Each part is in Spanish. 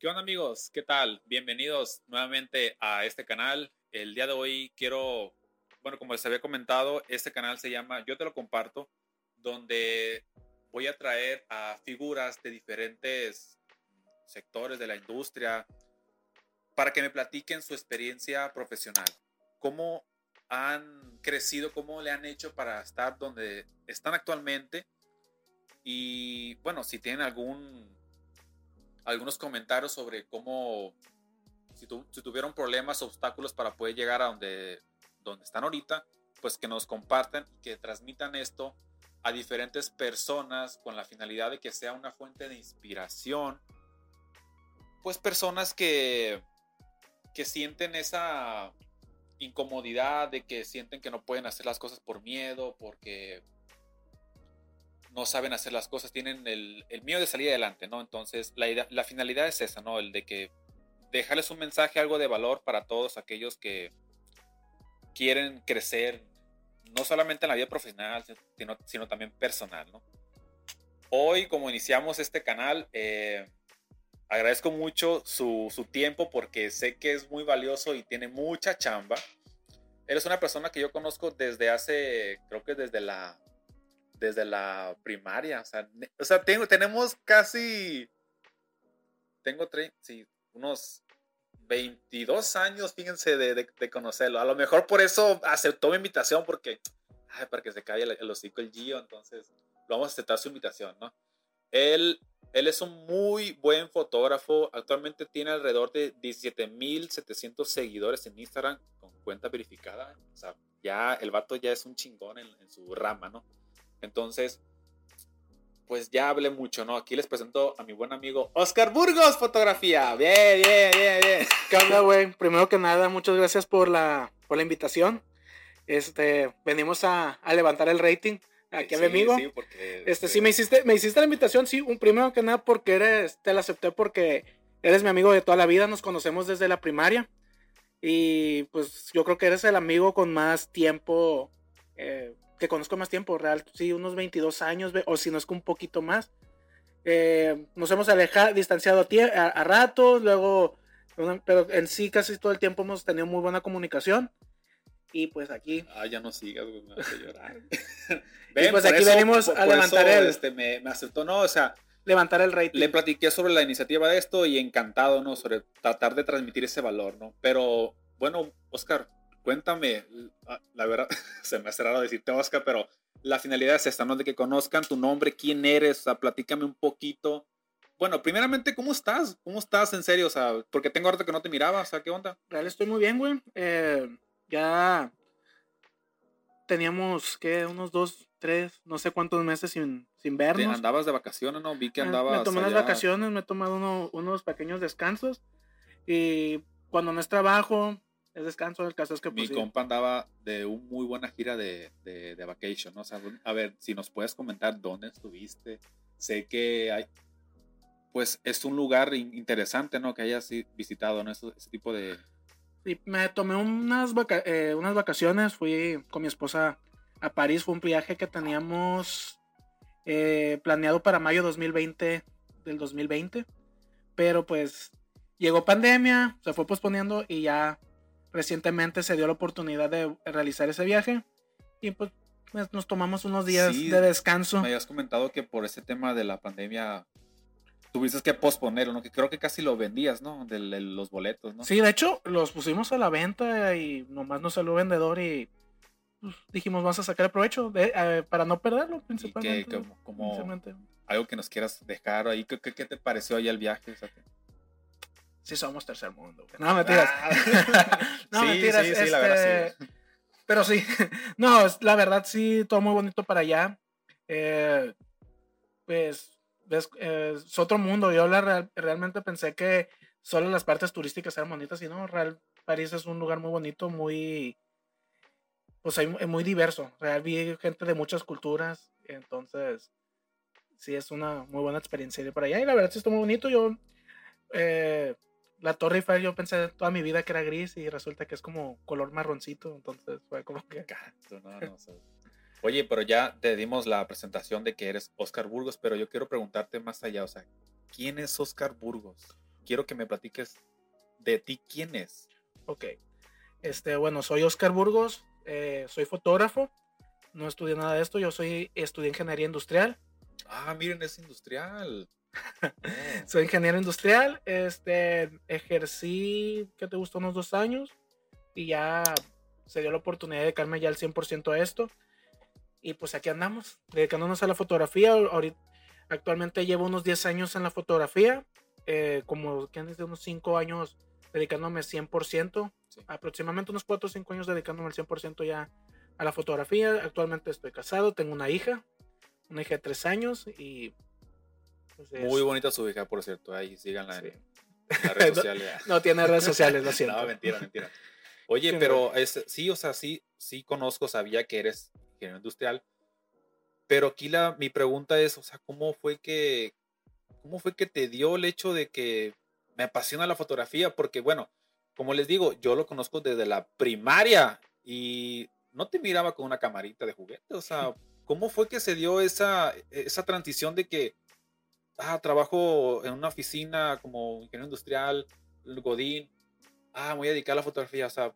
¿Qué onda amigos? ¿Qué tal? Bienvenidos nuevamente a este canal. El día de hoy quiero, bueno, como les había comentado, este canal se llama Yo te lo comparto, donde voy a traer a figuras de diferentes sectores de la industria para que me platiquen su experiencia profesional. Cómo han crecido, cómo le han hecho para estar donde están actualmente. Y bueno, si tienen algún algunos comentarios sobre cómo, si, tuvieron problemas, obstáculos para poder llegar a donde, donde están ahorita, pues que nos compartan y que transmitan esto a diferentes personas con la finalidad de que sea una fuente de inspiración. Pues personas que, que sienten esa incomodidad, de que sienten que no pueden hacer las cosas por miedo, porque no saben hacer las cosas, tienen el, miedo de salir adelante, ¿no? Entonces, la, la finalidad es esa, ¿no? El de que dejarles un mensaje, algo de valor para todos aquellos que quieren crecer, no solamente en la vida profesional, sino, también personal, ¿no? Hoy, como iniciamos este canal, eh, agradezco mucho su, su, tiempo porque sé que es muy valioso y tiene mucha chamba. Él es una persona que yo conozco desde hace, creo que desde la desde la primaria. O sea, tengo, tenemos casi. Tengo sí, unos 22 años, fíjense, de, conocerlo. A lo mejor por eso aceptó mi invitación, porque. Ay, para que se calle el, el hocico el Gio, entonces lo vamos a aceptar su invitación, ¿no? Él, él es un muy buen fotógrafo. Actualmente tiene alrededor de 17.700 seguidores en Instagram con cuenta verificada. O sea, ya el vato ya es un chingón en, en su rama, ¿no? Entonces, pues ya hablé mucho, ¿no? Aquí les presento a mi buen amigo Oscar Burgos, fotografía. Bien, bien, bien, bien. ¿Qué onda, güey? Primero que nada, muchas gracias por la, por la invitación. Este, venimos a, a levantar el rating aquí a mi amigo. Sí, porque, este, sí, este me hiciste, me hiciste la invitación, sí, un primero que nada porque eres, te la acepté porque eres mi amigo de toda la vida, nos conocemos desde la primaria. Y pues yo creo que eres el amigo con más tiempo eh, que conozco más tiempo, real, sí, unos 22 años, o si no es que un poquito más. Eh, nos hemos alejado, distanciado a, a, ratos, luego, pero en sí casi todo el tiempo hemos tenido muy buena comunicación. Y pues aquí. Ah, ya no sigas, me vas a llorar. y pues aquí venimos a levantar el. Este, me, me aceptó, ¿no? O sea. Levantar el rating. Le platiqué sobre la iniciativa de esto y encantado, ¿no? Sobre tratar de transmitir ese valor, ¿no? Pero, bueno, Oscar, cuéntame, la verdad, se me hace raro decirte Oscar, pero la finalidad es esta, ¿no? De que conozcan tu nombre, quién eres, o sea, platícame un poquito. Bueno, primeramente, ¿cómo estás? ¿Cómo estás en serio? O sea, porque tengo ahorita que no te miraba, o sea, ¿qué onda? Real, estoy muy bien, güey. Eh, ya teníamos, ¿qué? Unos dos, tres, no sé cuántos meses sin, sin vernos. ¿Andabas de vacaciones, no? Vi que andabas. Me tomé unas vacaciones, me he tomado unos pequeños descansos. Y cuando no es trabajo, es descanso. El caso es que. Pues, Mi compa andaba de una muy buena gira de, de, de, vacation, ¿no? O sea, a ver, si nos puedes comentar dónde estuviste. Sé que hay. Pues es un lugar interesante, ¿no? Que hayas visitado, ¿no? Ese, tipo de. Sí, me tomé unas, eh, unas vacaciones. Fui con mi esposa a París. Fue un viaje que teníamos eh, planeado para mayo 2020 del 2020. Pero pues llegó pandemia, se fue posponiendo y ya recientemente se dio la oportunidad de realizar ese viaje y pues, pues nos tomamos unos días de descanso. Me habías comentado que por ese tema de la pandemia tuviste que posponerlo, ¿no? Que creo que casi lo vendías, ¿no? De, los boletos, ¿no? Sí, de hecho, los pusimos a la venta y nomás nos salió vendedor y pues, dijimos, vamos a sacar el provecho de, eh, para no perderlo, principalmente. como, algo que nos quieras dejar ahí, ¿qué, qué te pareció ahí el viaje? Sí somos tercer mundo. No, mentiras. Ah. no, mentiras. Sí, sí, la verdad, sí. Este, pero sí, no, la verdad sí, todo muy bonito para allá. Eh, pues es otro mundo. Yo realmente pensé que solo las partes turísticas eran bonitas y no, Real París es un lugar muy bonito, muy, pues hay, muy diverso. Real vi gente de muchas culturas, entonces sí es una muy buena experiencia ir para allá y la verdad sí está muy bonito. Yo eh, la Torre Eiffel yo pensé toda mi vida que era gris y resulta que es como color marroncito, entonces fue como que... Oye, pero ya te dimos la presentación de que eres Oscar Burgos, pero yo quiero preguntarte más allá, o sea, ¿quién es Oscar Burgos? quiero que me platiques de ti quién es. Ok. Este, bueno, soy Oscar Burgos, eh, soy fotógrafo, no estudié nada de esto, yo soy estudié ingeniería industrial. Ah, miren, es industrial. Soy ingeniero industrial, este, ejercí, ¿qué te gustó? Unos dos años y ya se dio la oportunidad de dedicarme ya al 100% a esto. Y pues aquí andamos, dedicándonos a la fotografía. Ahorita, actualmente llevo unos 10 años en la fotografía, eh, como que de unos 5 años dedicándome 100%, aproximadamente unos 4 o 5 años dedicándome al 100% ya a la fotografía. Actualmente estoy casado, tengo una hija, una hija de 3 años y... Pues, Muy bonita su hija, por cierto, ahí síganla en, las redes sociales. no, tiene redes sociales, lo siento. no, mentira, mentira. Oye, pero es, sí, o sea, sí, sí conozco, sabía que eres ingeniero industrial, pero aquí la, mi pregunta es, o sea, ¿cómo fue que, cómo fue que te dio el hecho de que me apasiona la fotografía? Porque, bueno, como les digo, yo lo conozco desde la primaria y no te miraba con una camarita de juguete, o sea, ¿cómo fue que se dio esa, esa transición de que, ah, trabajo en una oficina como ingeniero industrial, Godín, ah, voy a dedicar a la fotografía, o sea,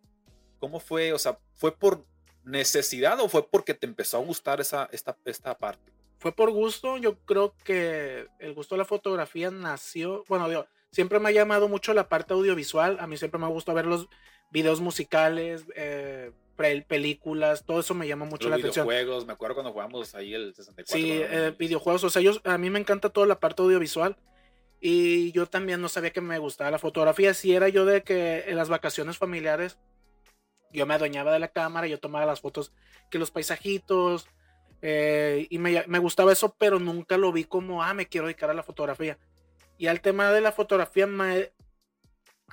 ¿cómo fue? O sea, ¿fue por necesidad o fue porque te empezó a gustar esa, esta, esta parte? Fue por gusto, yo creo que el gusto de la fotografía nació, bueno, digo, siempre me ha llamado mucho la parte audiovisual, a mí siempre me ha gustado ver los videos musicales, eh, películas, todo eso me llama mucho la atención. Videojuegos, me acuerdo cuando jugamos ahí el 64. Sí, eh, videojuegos, o sea, yo, a mí me encanta toda la parte audiovisual. Y yo también no sabía que me gustaba la fotografía. Si era yo de que en las vacaciones familiares yo me adueñaba de la cámara, yo tomaba las fotos, que los paisajitos, eh, y me, me, gustaba eso, pero nunca lo vi como, ah, me quiero dedicar a la fotografía. Y al tema de la fotografía me,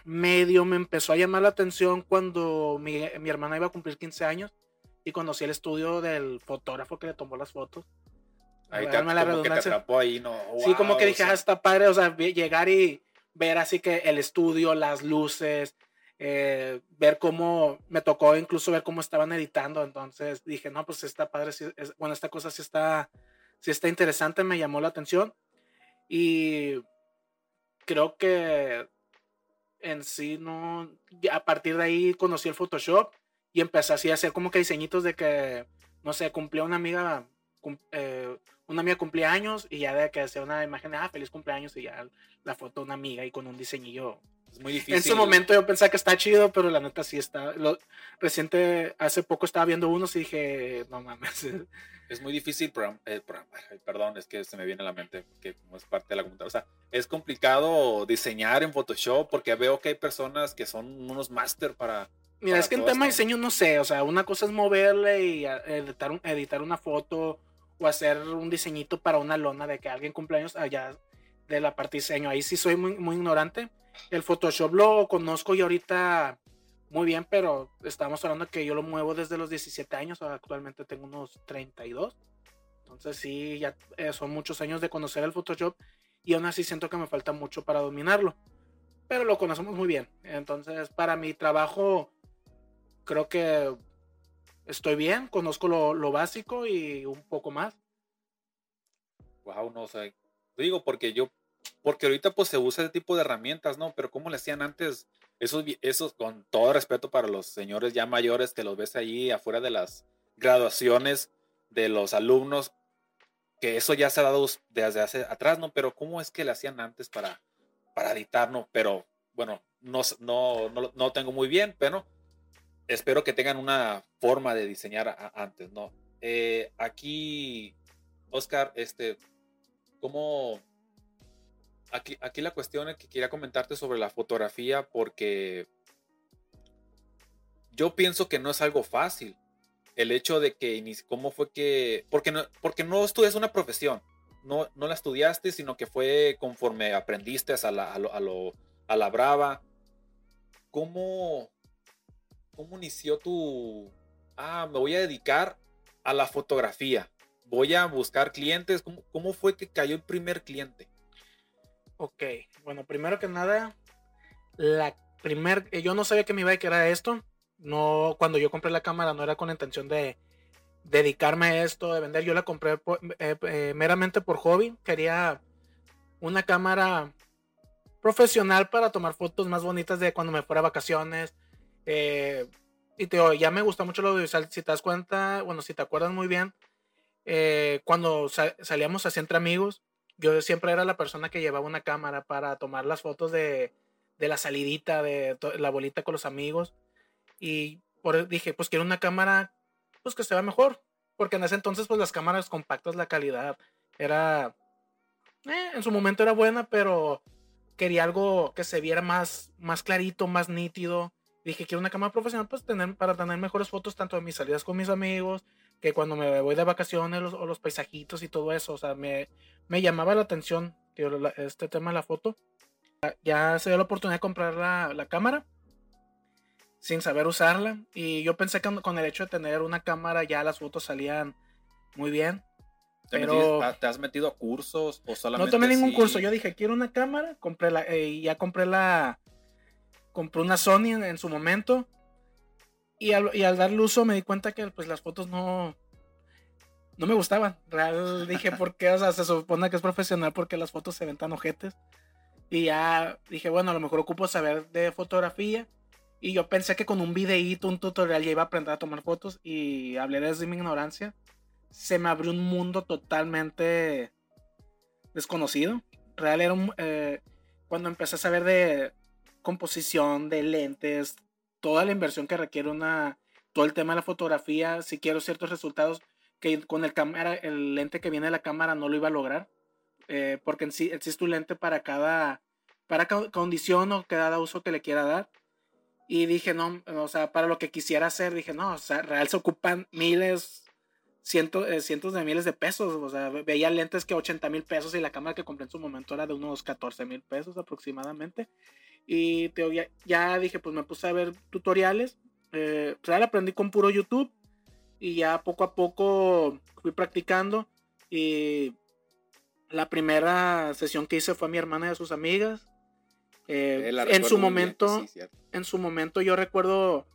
medio me empezó a llamar la atención cuando mi, mi hermana iba a cumplir 15 años y conocí el estudio del fotógrafo que le tomó las fotos. Ahí te, la como que te atrapó ahí, ¿no? sí, como que dije, ah, está padre, o sea, llegar y ver así que el estudio, las luces, eh, ver cómo, me tocó incluso ver cómo estaban editando, entonces dije, no, pues está padre, bueno, esta cosa sí está, sí está interesante, me llamó la atención y creo que en sí no, a partir de ahí conocí el Photoshop y empecé así a hacer como que diseñitos de que, no sé, cumplía una amiga, eh, una amiga cumplía años y ya de que hacía una imagen de, ah, feliz cumpleaños y ya la foto de una amiga y con un diseñillo. Es muy difícil. En su momento yo pensaba que está chido, pero la neta sí está. Lo, reciente, hace poco estaba viendo unos y dije, no mames. Es muy difícil eh, perdón, es que se me viene a la mente que como es parte de la computadora. O sea, es complicado diseñar en Photoshop porque veo que hay personas que son unos máster para. Mira, es que en tema de diseño no sé, o sea, una cosa es moverle y editar, editar una foto o hacer un diseñito para una lona de que alguien cumpleaños allá de la parte diseño. Ahí sí soy muy, muy ignorante. El Photoshop lo conozco y ahorita muy bien, pero estamos hablando que yo lo muevo desde los 17 años, actualmente tengo unos 32. Entonces sí, ya eh, son muchos años de conocer el Photoshop y aún así siento que me falta mucho para dominarlo. Pero lo conocemos muy bien. Entonces para mi trabajo creo que estoy bien, conozco lo, básico y un poco más. Wow, no sé. Digo porque yo, porque ahorita pues se usa ese tipo de herramientas, ¿no? Pero ¿cómo le hacían antes? Esos, esos, con todo respeto para los señores ya mayores que los ves allí afuera de las graduaciones de los alumnos, que eso ya se ha dado desde hace atrás, ¿no? Pero ¿cómo es que le hacían antes para, para editar, ¿no? Pero bueno, no, no, no, no tengo muy bien, pero espero que tengan una forma de diseñar antes, ¿no? Eh, aquí, Oscar, este, ¿cómo? Aquí, aquí la cuestión es que quería comentarte sobre la fotografía porque yo pienso que no es algo fácil. El hecho de que, ¿cómo fue que? Porque no, porque no estudias una profesión, no, no la estudiaste, sino que fue conforme aprendiste a la, a lo, a, la brava. ¿Cómo, ¿cómo inició tu... Ah, me voy a dedicar a la fotografía. Voy a buscar clientes. ¿Cómo, cómo fue que cayó el primer cliente? Ok, bueno, primero que nada, la primer, eh, yo no sabía que me iba a dedicar a esto. No, cuando yo compré la cámara no era con intención de dedicarme a esto, de vender. Yo la compré eh, eh, meramente por hobby. Quería una cámara profesional para tomar fotos más bonitas de cuando me fuera a vacaciones. Y te digo, ya me gusta mucho lo audiovisual. Si te das cuenta, bueno, si te acuerdas muy bien, cuando salíamos así entre amigos, yo siempre era la persona que llevaba una cámara para tomar las fotos de, de la salidita, de la bolita con los amigos. Y por, dije, pues quiero una cámara pues que se vea mejor. Porque en ese entonces, pues las cámaras compactas, la calidad era. Eh, en su momento era buena, pero quería algo que se viera más, más clarito, más nítido. Dije, quiero una cámara profesional pues, tener, para tener mejores fotos tanto de mis salidas con mis amigos, que cuando me voy de vacaciones o los paisajitos y todo eso. O sea, me, me llamaba la atención este tema de la foto. Ya se dio la oportunidad de comprar la, la cámara sin saber usarla. Y yo pensé que con el hecho de tener una cámara ya las fotos salían muy bien. ¿Te, pero, ¿Te has metido a cursos o solamente? No tomé ningún curso. Yo dije, quiero una cámara. Compré la, eh, ya compré la. Compré una Sony en, su momento. Y al, y al, darle uso me di cuenta que pues las fotos no. No me gustaban. Real dije, ¿por qué? O sea, se supone que es profesional porque las fotos se ven tan ojetes. Y ya dije, bueno, a lo mejor ocupo saber de fotografía. Y yo pensé que con un videíto, un tutorial ya iba a aprender a tomar fotos. Y hablé desde mi ignorancia se me abrió un mundo totalmente desconocido. Real era un, eh, cuando empecé a saber de composición, de lentes, toda la inversión que requiere una, todo el tema de la fotografía, si quiero ciertos resultados que con el cámara, el lente que viene de la cámara no lo iba a lograr, eh, porque en sí existe un lente para cada, para cada condición o cada uso que le quiera dar. Y dije, no, o sea, para lo que quisiera hacer, dije, no, o sea, real se ocupan miles, eh, cientos de miles de pesos. O sea, veía lentes que 80 mil pesos y la cámara que compré en su momento era de unos 14 mil pesos aproximadamente. Y te, ya, dije, pues me puse a ver tutoriales. Eh, pues aprendí con puro YouTube. Y ya poco a poco fui practicando. Y la primera sesión que hice fue a mi hermana y a sus amigas. Eh, en su momento, en su momento yo recuerdo,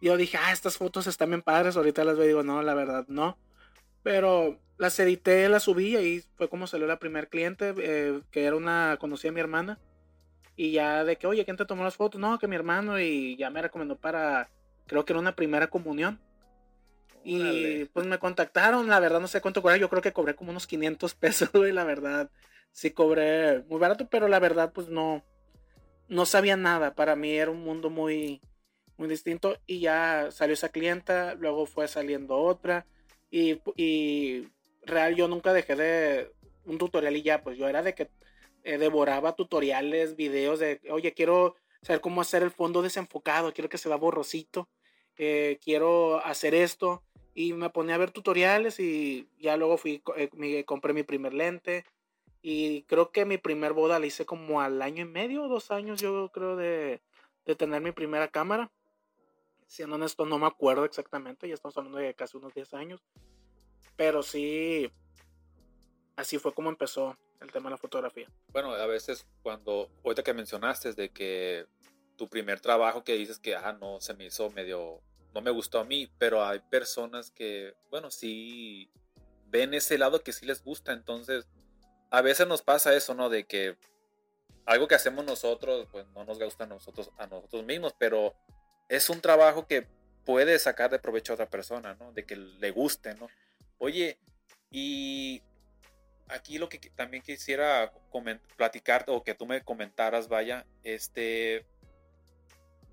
yo dije, ah, estas fotos están bien padres, ahorita las veo y digo, no, la verdad, no. Pero las edité, las subí y fue como salió la primer cliente, eh, que era una, conocida mi hermana. Y ya de que, oye, ¿quién te tomó las fotos? No, que mi hermano y ya me recomendó para, creo que era una primera comunión. Y pues me contactaron, la verdad no sé cuánto cobré, yo creo que cobré como unos 500 pesos, y la verdad sí cobré muy barato, pero la verdad pues no, no sabía nada, para mí era un mundo muy, muy distinto y ya salió esa clienta, luego fue saliendo otra y, real, yo nunca dejé de un tutorial y ya, pues yo era de que eh, devoraba tutoriales, videos de, oye, quiero saber cómo hacer el fondo desenfocado, quiero que se vea borrosito, eh, quiero hacer esto. Y me ponía a ver tutoriales y ya luego fui, eh, me compré mi primer lente. Y creo que mi primer boda la hice como al año y medio, dos años, yo creo, de, de tener mi primera cámara siendo honesto, no me acuerdo exactamente, ya estamos hablando de casi unos 10 años, pero sí, así fue como empezó el tema de la fotografía. Bueno, a veces cuando, ahorita que mencionaste de que tu primer trabajo que dices que, ah, no, se me hizo medio, no me gustó a mí, pero hay personas que, bueno, sí ven ese lado que sí les gusta, entonces a veces nos pasa eso, ¿no? De que algo que hacemos nosotros, pues no nos gusta a nosotros, a nosotros mismos, pero es un trabajo que puede sacar de provecho a otra persona, ¿no? De que le guste, ¿no? Oye, y aquí lo que también quisiera platicar o que tú me comentaras, vaya, este,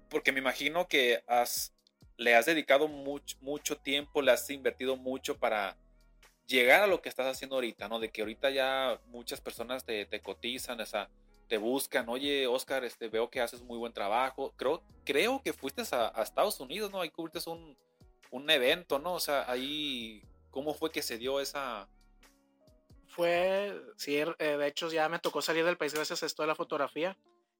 porque me imagino que has, le has dedicado mucho, tiempo, le has invertido mucho para llegar a lo que estás haciendo ahorita, ¿no? De que ahorita ya muchas personas te, te cotizan, o sea, te buscan, oye, Oscar, este, veo que haces muy buen trabajo. Creo, creo que fuiste a, Estados Unidos, ¿no? Ahí cubriste un, un evento, ¿no? O sea, ahí, ¿cómo fue que se dio esa... Fue, sí, er, eh, de hecho ya me tocó salir del país gracias a esto de la fotografía.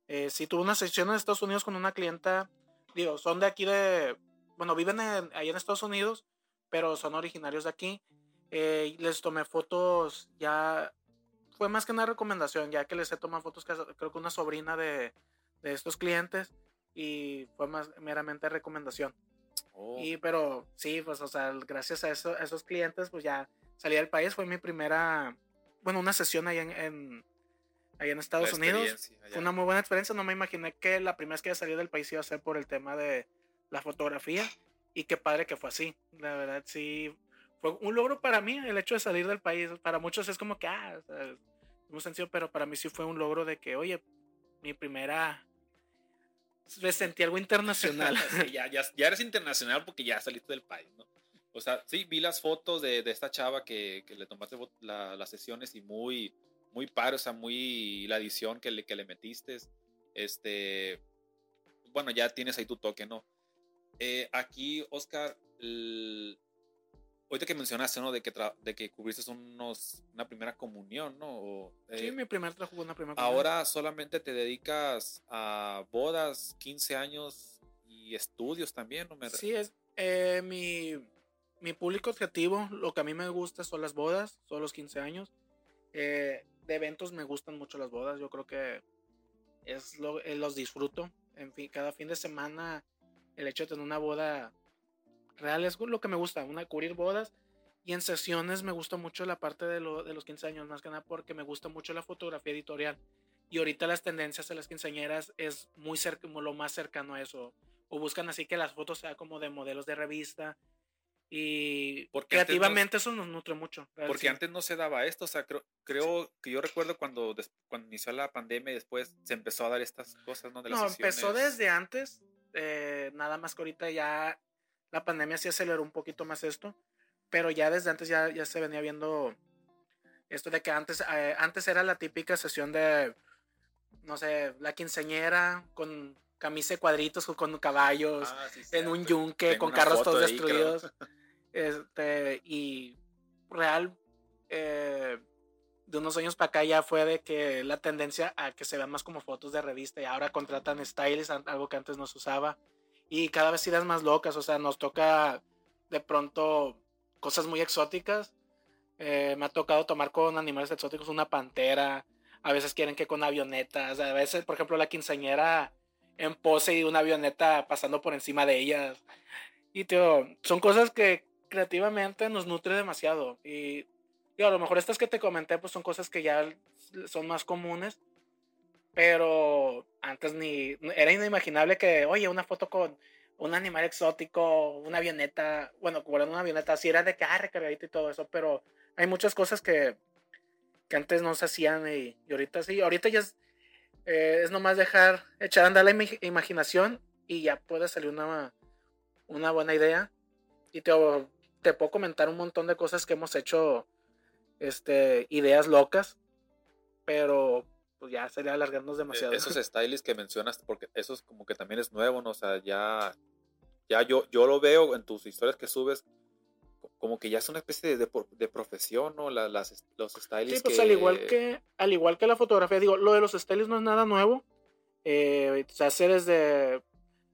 Eh, sí, tuve una sesión en Estados Unidos con una clienta, digo, son de aquí de, bueno, viven ahí en Estados Unidos, pero son originarios de aquí. Eh, les tomé fotos ya fue más que una recomendación, ya que les he tomado fotos, creo que una sobrina de, de estos clientes, y fue más meramente recomendación. Oh. Y pero sí, pues, o sea, gracias a, eso, esos clientes, pues ya salí del país, fue mi primera, bueno, una sesión ahí en, ahí en Estados Unidos. Fue una muy buena experiencia. No me imaginé que la primera vez que salí del país iba a ser por el tema de la fotografía. Y qué padre que fue así. La verdad, sí. Fue un logro para mí el hecho de salir del país. Para muchos es como que, ah, muy sencillo, pero para mí sí fue un logro de que, oye, mi primera. Me sentí algo internacional. ya, ya, ya eres internacional porque ya saliste del país, ¿no? O sea, sí, vi las fotos de, de esta chava que, que le tomaste las sesiones y muy, muy padre, o sea, muy la edición que le, que le metiste. Este, bueno, ya tienes ahí tu toque, ¿no? Eh, aquí, Oscar, ahorita que mencionaste, ¿no? De que, de que cubriste unos, una primera comunión, ¿no? sí, eh, mi primer trabajo fue una primera comunión. Ahora solamente te dedicas a bodas, 15 años y estudios también, ¿no? Me... Sí, es eh, mi, mi público objetivo, lo que a mí me gusta son las bodas, son los 15 años. de eventos me gustan mucho las bodas, yo creo que es lo, los disfruto. En fin, cada fin de semana el hecho de tener una boda real es lo que me gusta, una cubrir bodas. Y en sesiones me gusta mucho la parte de, lo, de los 15 años, más que nada porque me gusta mucho la fotografía editorial. Y ahorita las tendencias de las quinceañeras es muy cerca, lo más cercano a eso. O buscan así que las fotos sean como de modelos de revista. Y porque creativamente eso nos nutre mucho. Porque antes no se daba esto. O sea, creo, creo que yo recuerdo cuando, cuando inició la pandemia y después se empezó a dar estas cosas, ¿no? De las no, empezó desde antes. Eh, nada más que ahorita ya la pandemia sí aceleró un poquito más esto, pero ya desde antes ya, ya se venía viendo esto de que antes, eh, antes era la típica sesión de, no sé, la quinceñera con camisa de cuadritos con caballos, ah, en un yunque, con carros todos destruidos. este, y real, eh, de unos años para acá ya fue de que la tendencia a que se vean más como fotos de revista y ahora contratan stylists, algo que antes no se usaba y cada vez ideas más locas, o sea, nos toca de pronto cosas muy exóticas. Eh, me ha tocado tomar con animales exóticos una pantera, a veces quieren que con avionetas, a veces, por ejemplo, la quinceañera en pose y una avioneta pasando por encima de ellas. Y, tío, son cosas que creativamente nos nutre demasiado. Y, a lo mejor estas que te comenté, pues son cosas que ya son más comunes, pero antes ni era inimaginable que, oye, una foto con un animal exótico, una avioneta, bueno, como una avioneta, así era de que, ah, y todo eso, pero hay muchas cosas que, que antes no se hacían y, ahorita sí, ahorita ya es, eh, es nomás dejar, echar andar la imaginación y ya puede salir una, una buena idea. Y te, te puedo comentar un montón de cosas que hemos hecho, este, ideas locas, pero pues ya sería alargarnos e, demasiado. Esos stylists que mencionas, porque eso es como que también es nuevo, ¿no? O sea, ya, ya yo, yo lo veo en tus historias que subes, como que ya es una especie de, de, profesión, ¿no? las, los stylists. Sí, pues al igual que, al igual que la fotografía, digo, lo de los stylists no es nada nuevo. Eh, se hace desde,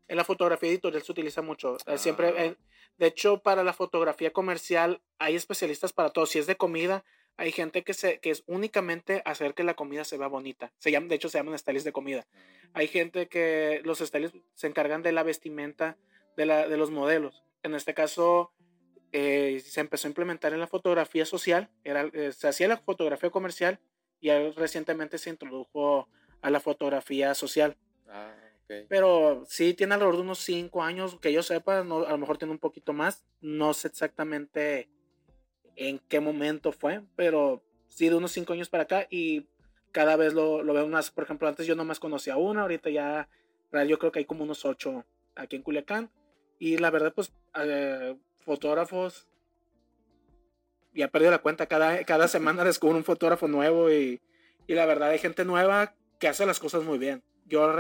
en la fotografía editorial se utiliza mucho. Eh, siempre, ah. de hecho, para la fotografía comercial hay especialistas para todo. Si es de comida, hay gente que, se, que es únicamente hacer que la comida se vea bonita. Se llaman, de hecho, se llaman stylists de comida. Mm. Hay gente que los stylists se encargan de la vestimenta de, la, de los modelos. En este caso, eh, se empezó a implementar en la fotografía social. Era, eh, se hacía la fotografía comercial y recientemente se introdujo a la fotografía social. Ah, Pero sí tiene alrededor de unos cinco años, que yo sepa, no, a lo mejor tiene un poquito más. No sé exactamente en qué momento fue, pero sí de unos cinco años para acá y cada vez lo, lo veo más. Por ejemplo, antes yo nomás conocía una, ahorita ya yo creo que hay como unos ocho aquí en Culiacán. Y la verdad, pues, eh, fotógrafos, ya perdido la cuenta, cada, cada semana descubro un fotógrafo nuevo y, y, la verdad hay gente nueva que hace las cosas muy bien. Yo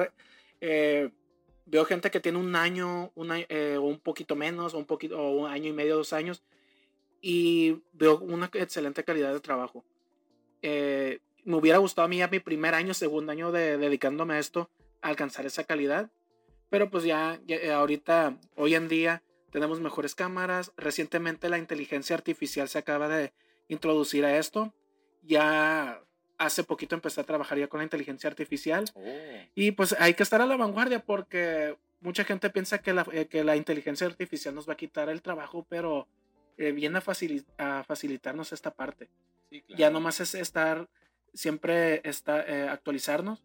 eh, veo gente que tiene un año, una, eh, un poquito menos, un poquito, o un año y medio, dos años, y veo una excelente calidad de trabajo. Eh, me hubiera gustado a mí a mi primer año, segundo año de dedicándome a esto, alcanzar esa calidad, pero pues ya, eh, ahorita, hoy en día, tenemos mejores cámaras. Recientemente la inteligencia artificial se acaba de introducir a esto. Ya hace poquito empecé a trabajar ya con la inteligencia artificial. Oh. Y pues hay que estar a la vanguardia porque mucha gente piensa que la, eh, que la inteligencia artificial nos va a quitar el trabajo, pero eh, viene a, a, facilitarnos esta parte. Ya nomás es estar siempre está, eh, actualizarnos.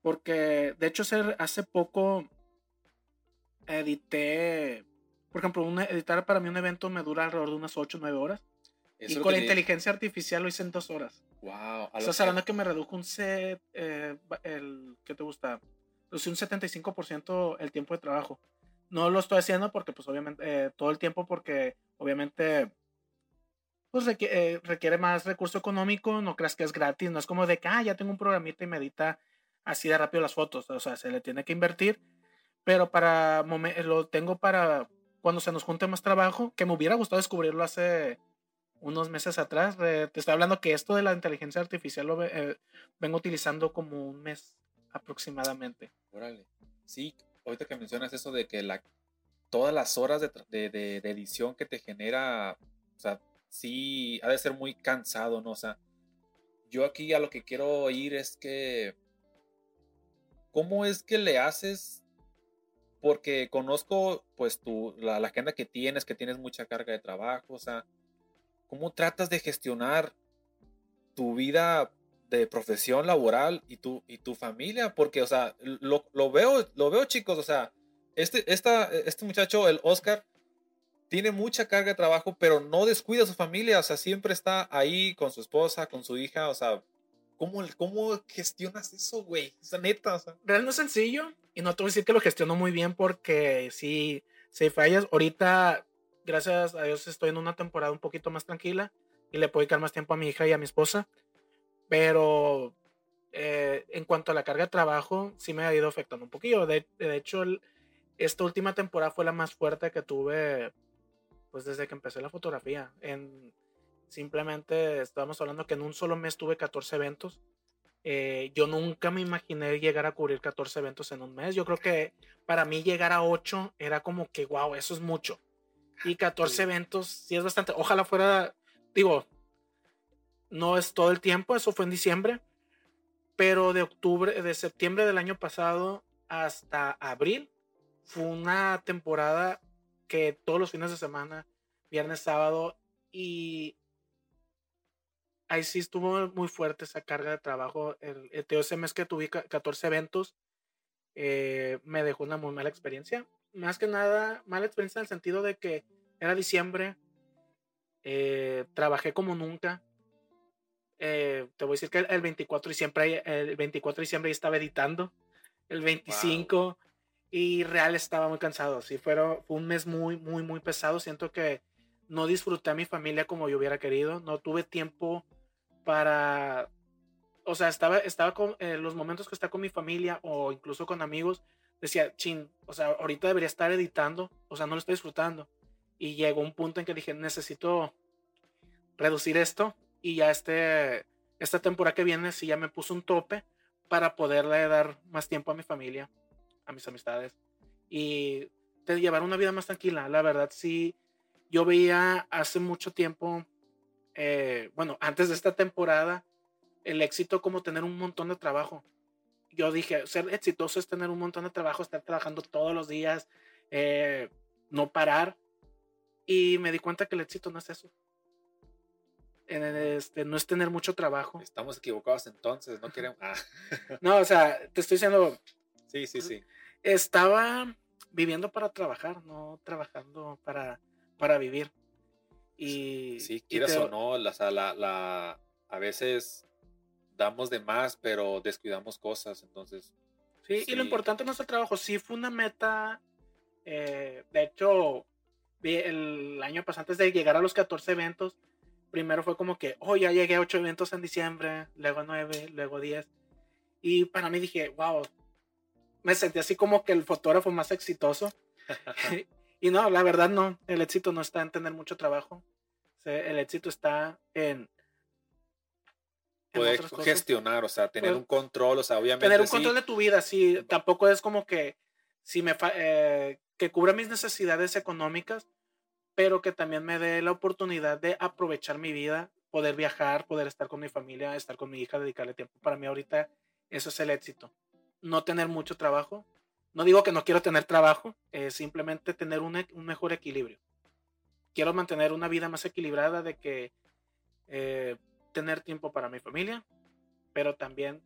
Porque de hecho hace poco edité, por ejemplo, editar para mí un evento me dura alrededor de unas 8 o 9 horas. y con la inteligencia artificial lo hice en 2 horas. Wow. Estás hablando que me redujo un set, eh, el, ¿qué te gusta? Reducí un 75% el tiempo de trabajo. No lo estoy haciendo porque, pues, obviamente, eh, todo el tiempo porque, obviamente, pues eh, requiere, más recurso económico, no creas que es gratis, no es como de que, ah, ya tengo un programita y me edita así de rápido las fotos, o sea, se le tiene que invertir, pero para, lo tengo para cuando se nos junte más trabajo, que me hubiera gustado descubrirlo hace unos meses atrás, te estoy hablando que esto de la inteligencia artificial lo eh, vengo utilizando como un mes aproximadamente. Órale. Sí, ahorita que mencionas eso de que la, todas las horas de, de, de edición que te genera, o sea, sí ha de ser muy cansado, ¿no? O sea, yo aquí a lo que quiero ir es que, ¿cómo es que le haces? Porque conozco pues tu, la, la agenda que tienes, que tienes mucha carga de trabajo, o sea, ¿cómo tratas de gestionar tu vida de profesión laboral y tu, y tu familia? Porque, o sea, lo, lo veo, lo veo chicos, o sea, este, esta, este muchacho, el Oscar, tiene mucha carga de trabajo, pero no descuida a su familia, o sea, siempre está ahí con su esposa, con su hija, o sea, ¿cómo, cómo gestionas eso, güey? O sea, neta, o sea. Real no es sencillo, y no te voy a decir que lo gestiono muy bien porque si, si fallas, ahorita, gracias a Dios, estoy en una temporada un poquito más tranquila y le puedo dedicar más tiempo a mi hija y a mi esposa, pero eh, en cuanto a la carga de trabajo, sí me ha ido afectando un poquillo. De, de hecho, esta última temporada fue la más fuerte que tuve pues desde que empecé la fotografía. En, simplemente estábamos hablando que en un solo mes tuve 14 eventos. Eh, yo nunca me imaginé llegar a cubrir 14 eventos en un mes. Yo creo que para mí llegar a 8 era como que, wow, eso es mucho. Y 14 eventos sí es bastante. Ojalá fuera, digo, no es todo el tiempo, eso fue en diciembre, pero de octubre, de septiembre del año pasado hasta abril, fue una temporada que todos los fines de semana, viernes, sábado, y ahí sí estuvo muy fuerte esa carga de trabajo. El, ese mes que tuve 14 eventos, eh, me dejó una muy mala experiencia. Más que nada, mala experiencia en el sentido de que era diciembre, eh, trabajé como nunca. Eh, te voy a decir que el 24 de diciembre, el 24 de diciembre estaba editando. El 25 y real estaba muy cansado. Sí, fue un mes muy, muy, muy pesado. Siento que no disfruté a mi familia como yo hubiera querido. No tuve tiempo para. O sea, estaba, estaba con eh, los momentos que está con mi familia o incluso con amigos. Decía, chin, o sea, ahorita debería estar editando. O sea, no lo estoy disfrutando. Y llegó un punto en que dije, necesito reducir esto. Y ya este, esta temporada que viene, sí ya me puso un tope para poderle dar más tiempo a mi familia a mis amistades y de llevar una vida más tranquila. La verdad, sí, yo veía hace mucho tiempo, eh, bueno, antes de esta temporada, el éxito como tener un montón de trabajo. Yo dije, ser exitoso es tener un montón de trabajo, estar trabajando todos los días, eh, no parar. Y me di cuenta que el éxito no es eso. Este, no es tener mucho trabajo. Estamos equivocados entonces, no queremos. Ah. no, o sea, te estoy diciendo. Sí, sí, sí estaba viviendo para trabajar, no trabajando para, para vivir. Y, sí, quieras o no, la, la, a veces damos de más, pero descuidamos cosas, entonces. Sí, y lo importante no es el trabajo, sí fue una meta, eh, de hecho, el año pasado, antes de llegar a los 14 eventos, primero fue como que, oh, ya llegué a 8 eventos en diciembre, luego 9, luego 10. Y para mí dije, wow, me sentí así como que el fotógrafo más exitoso. y no, la verdad no, el éxito no está en tener mucho trabajo. El éxito está en... Poder gestionar, o sea, tener un control, o sea, obviamente... Tener un control de tu vida, sí. Tampoco es como que si me eh, que cubra mis necesidades económicas, pero que también me dé la oportunidad de aprovechar mi vida, poder viajar, poder estar con mi familia, estar con mi hija, dedicarle tiempo. Para mí ahorita eso es el éxito no tener mucho trabajo. No digo que no quiero tener trabajo, es simplemente tener un, un, mejor equilibrio. Quiero mantener una vida más equilibrada de que eh, tener tiempo para mi familia, pero también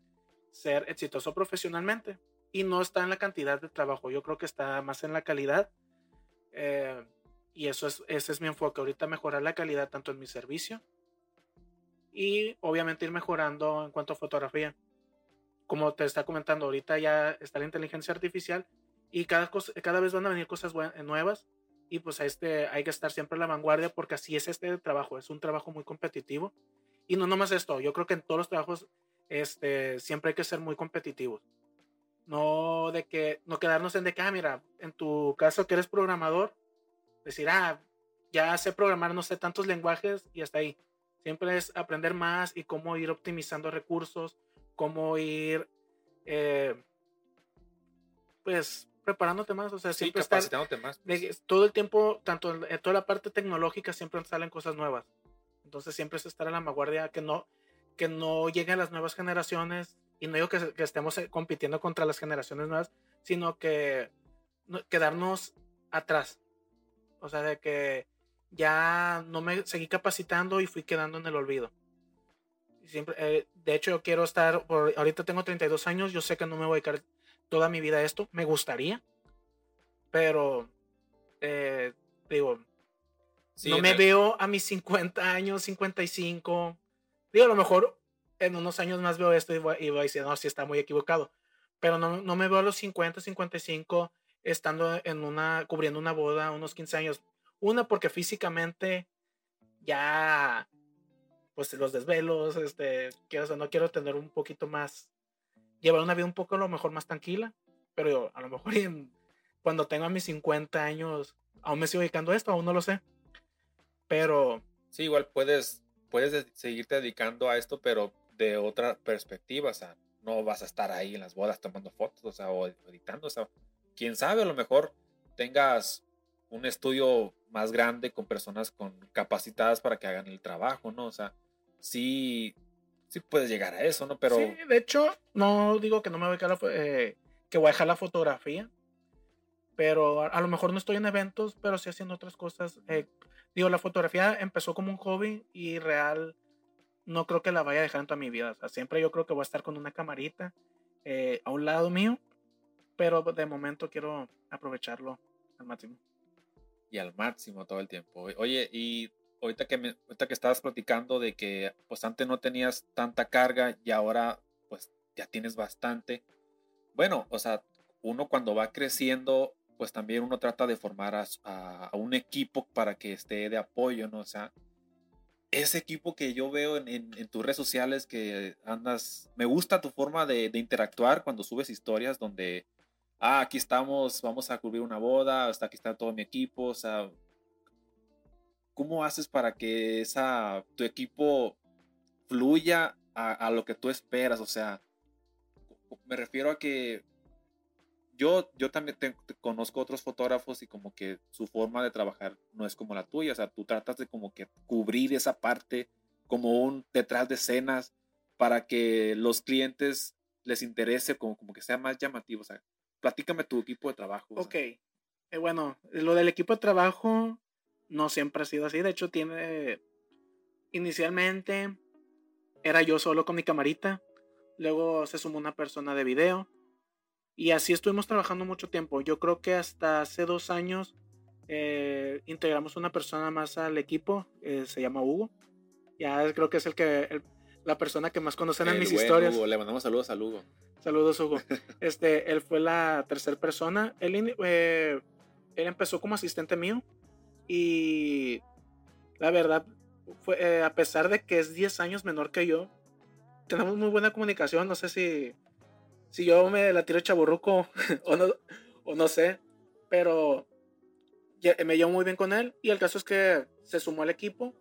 ser exitoso profesionalmente. Y no está en la cantidad de trabajo, yo creo que está más en la calidad. Eh, y eso es, ese es mi enfoque, ahorita mejorar la calidad tanto en mi servicio y obviamente ir mejorando en cuanto a fotografía. Como te está comentando, ahorita ya está la inteligencia artificial y cada, cada vez van a venir cosas nuevas y pues a este hay que estar siempre en la vanguardia porque así es este trabajo, es un trabajo muy competitivo. Y no nomás esto, yo creo que en todos los trabajos este, siempre hay que ser muy competitivos. No de que, no quedarnos en de que, ah, mira, en tu caso que eres programador, decir, ah, ya sé programar, no sé tantos lenguajes y hasta ahí. Siempre es aprender más y cómo ir optimizando recursos, cómo ir, eh, pues, preparándote más. O sea, siempre capacitándote más. Pues. todo el tiempo, tanto en toda la parte tecnológica, siempre salen cosas nuevas. Entonces, siempre es estar a la vanguardia, que no, que no lleguen las nuevas generaciones. Y no digo que, que estemos eh, compitiendo contra las generaciones nuevas, sino que quedarnos atrás. O sea, de que ya no me seguí capacitando y fui quedando en el olvido. Siempre, eh, de hecho, yo quiero estar, por, ahorita tengo 32 años, yo sé que no me voy a dedicar toda mi vida a esto, me gustaría, pero eh, digo, no me veo a mis 50 años, 55, digo, a lo mejor en unos años más veo esto y voy, y voy a decir, no, sí está muy equivocado, pero no, no me veo a los 50, 55 estando en una, cubriendo una boda, unos 15 años. Una, porque físicamente ya, pues los desvelos, este, quiero, no quiero tener un poquito más, llevar una vida un poco a lo mejor más tranquila, pero a lo mejor cuando tenga mis 50 años, aún me sigo dedicando a esto, aún no lo sé. Pero... Sí, igual puedes, puedes seguirte dedicando a esto, pero de otra perspectiva, o sea, no vas a estar ahí en las bodas tomando fotos, o sea, o editando, o sea, quién sabe, a lo mejor tengas un estudio más grande con personas capacitadas para que hagan el trabajo, ¿no? O sea, sí, sí puedes llegar a eso, ¿no? Pero... Sí, de hecho, no digo que no me voy a dejar eh, que voy a dejar la fotografía, pero a, lo mejor no estoy en eventos, pero sí haciendo otras cosas. Eh, digo, la fotografía empezó como un hobby y real no creo que la vaya a dejar en toda mi vida. O sea, siempre yo creo que voy a estar con una camarita eh, a un lado mío pero de momento quiero aprovecharlo al máximo. Y al máximo todo el tiempo. Oye, y ahorita que, me, ahorita que estabas platicando de que pues antes no tenías tanta carga y ahora pues ya tienes bastante. Bueno, o sea, uno cuando va creciendo, pues también uno trata de formar a, a, un equipo para que esté de apoyo, ¿no? O sea, ese equipo que yo veo en, en, tus redes sociales que andas, me gusta tu forma de, de interactuar cuando subes historias donde ah, aquí estamos, vamos a cubrir una boda, hasta aquí está todo mi equipo, o sea, ¿cómo haces para que esa, tu equipo fluya a, lo que tú esperas? O sea, me refiero a que yo, yo también conozco otros fotógrafos y como que su forma de trabajar no es como la tuya, o sea, tú tratas de como que cubrir esa parte como un detrás de escenas para que los clientes les interese, como, como que sea más llamativo, o sea, Platícame tu equipo de trabajo. Ok. Eh, bueno, lo del equipo de trabajo no siempre ha sido así. De hecho, tiene. Inicialmente era yo solo con mi camarita. Luego se sumó una persona de video. Y así estuvimos trabajando mucho tiempo. Yo creo que hasta hace dos años eh, integramos una persona más al equipo. Eh, se llama Hugo. Ya creo que es el que la persona que más conocen en mis historias. Hugo. Le mandamos saludos a Hugo. Saludos, Hugo. Este, él fue la tercera persona. Él, eh, él empezó como asistente mío y la verdad, fue, eh, a pesar de que es 10 años menor que yo, tenemos muy buena comunicación. No sé si, si yo me la tiro chaburruco o no, o no sé, pero me llevo muy bien con él y el caso es que se sumó al equipo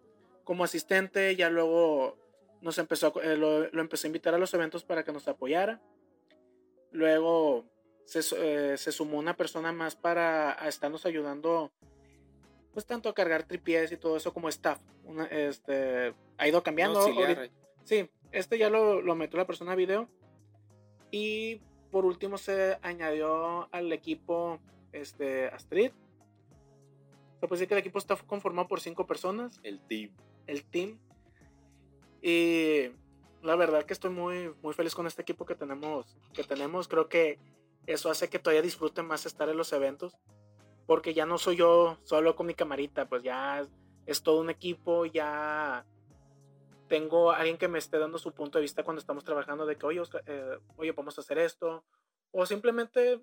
como asistente, ya luego nos empezó, eh, lo, lo empecé a invitar a los eventos para que nos apoyara Luego eh, se, sumó una persona más para estarnos ayudando, pues tanto a cargar tripies y todo eso como staff. este, ha ido cambiando. sí, este ya lo, lo metió la persona a video. Y por último se añadió al equipo este, Astrid. Se puede decir que el equipo está conformado por cinco personas. El team. El team. Y la verdad que estoy muy, muy feliz con este equipo que tenemos, que tenemos. Creo que eso hace que todavía disfrute más estar en los eventos. Porque ya no soy yo solo con mi camarita, pues ya es todo un equipo, ya tengo alguien que me esté dando su punto de vista cuando estamos trabajando de que, oye, eh, oye, podemos hacer esto. O simplemente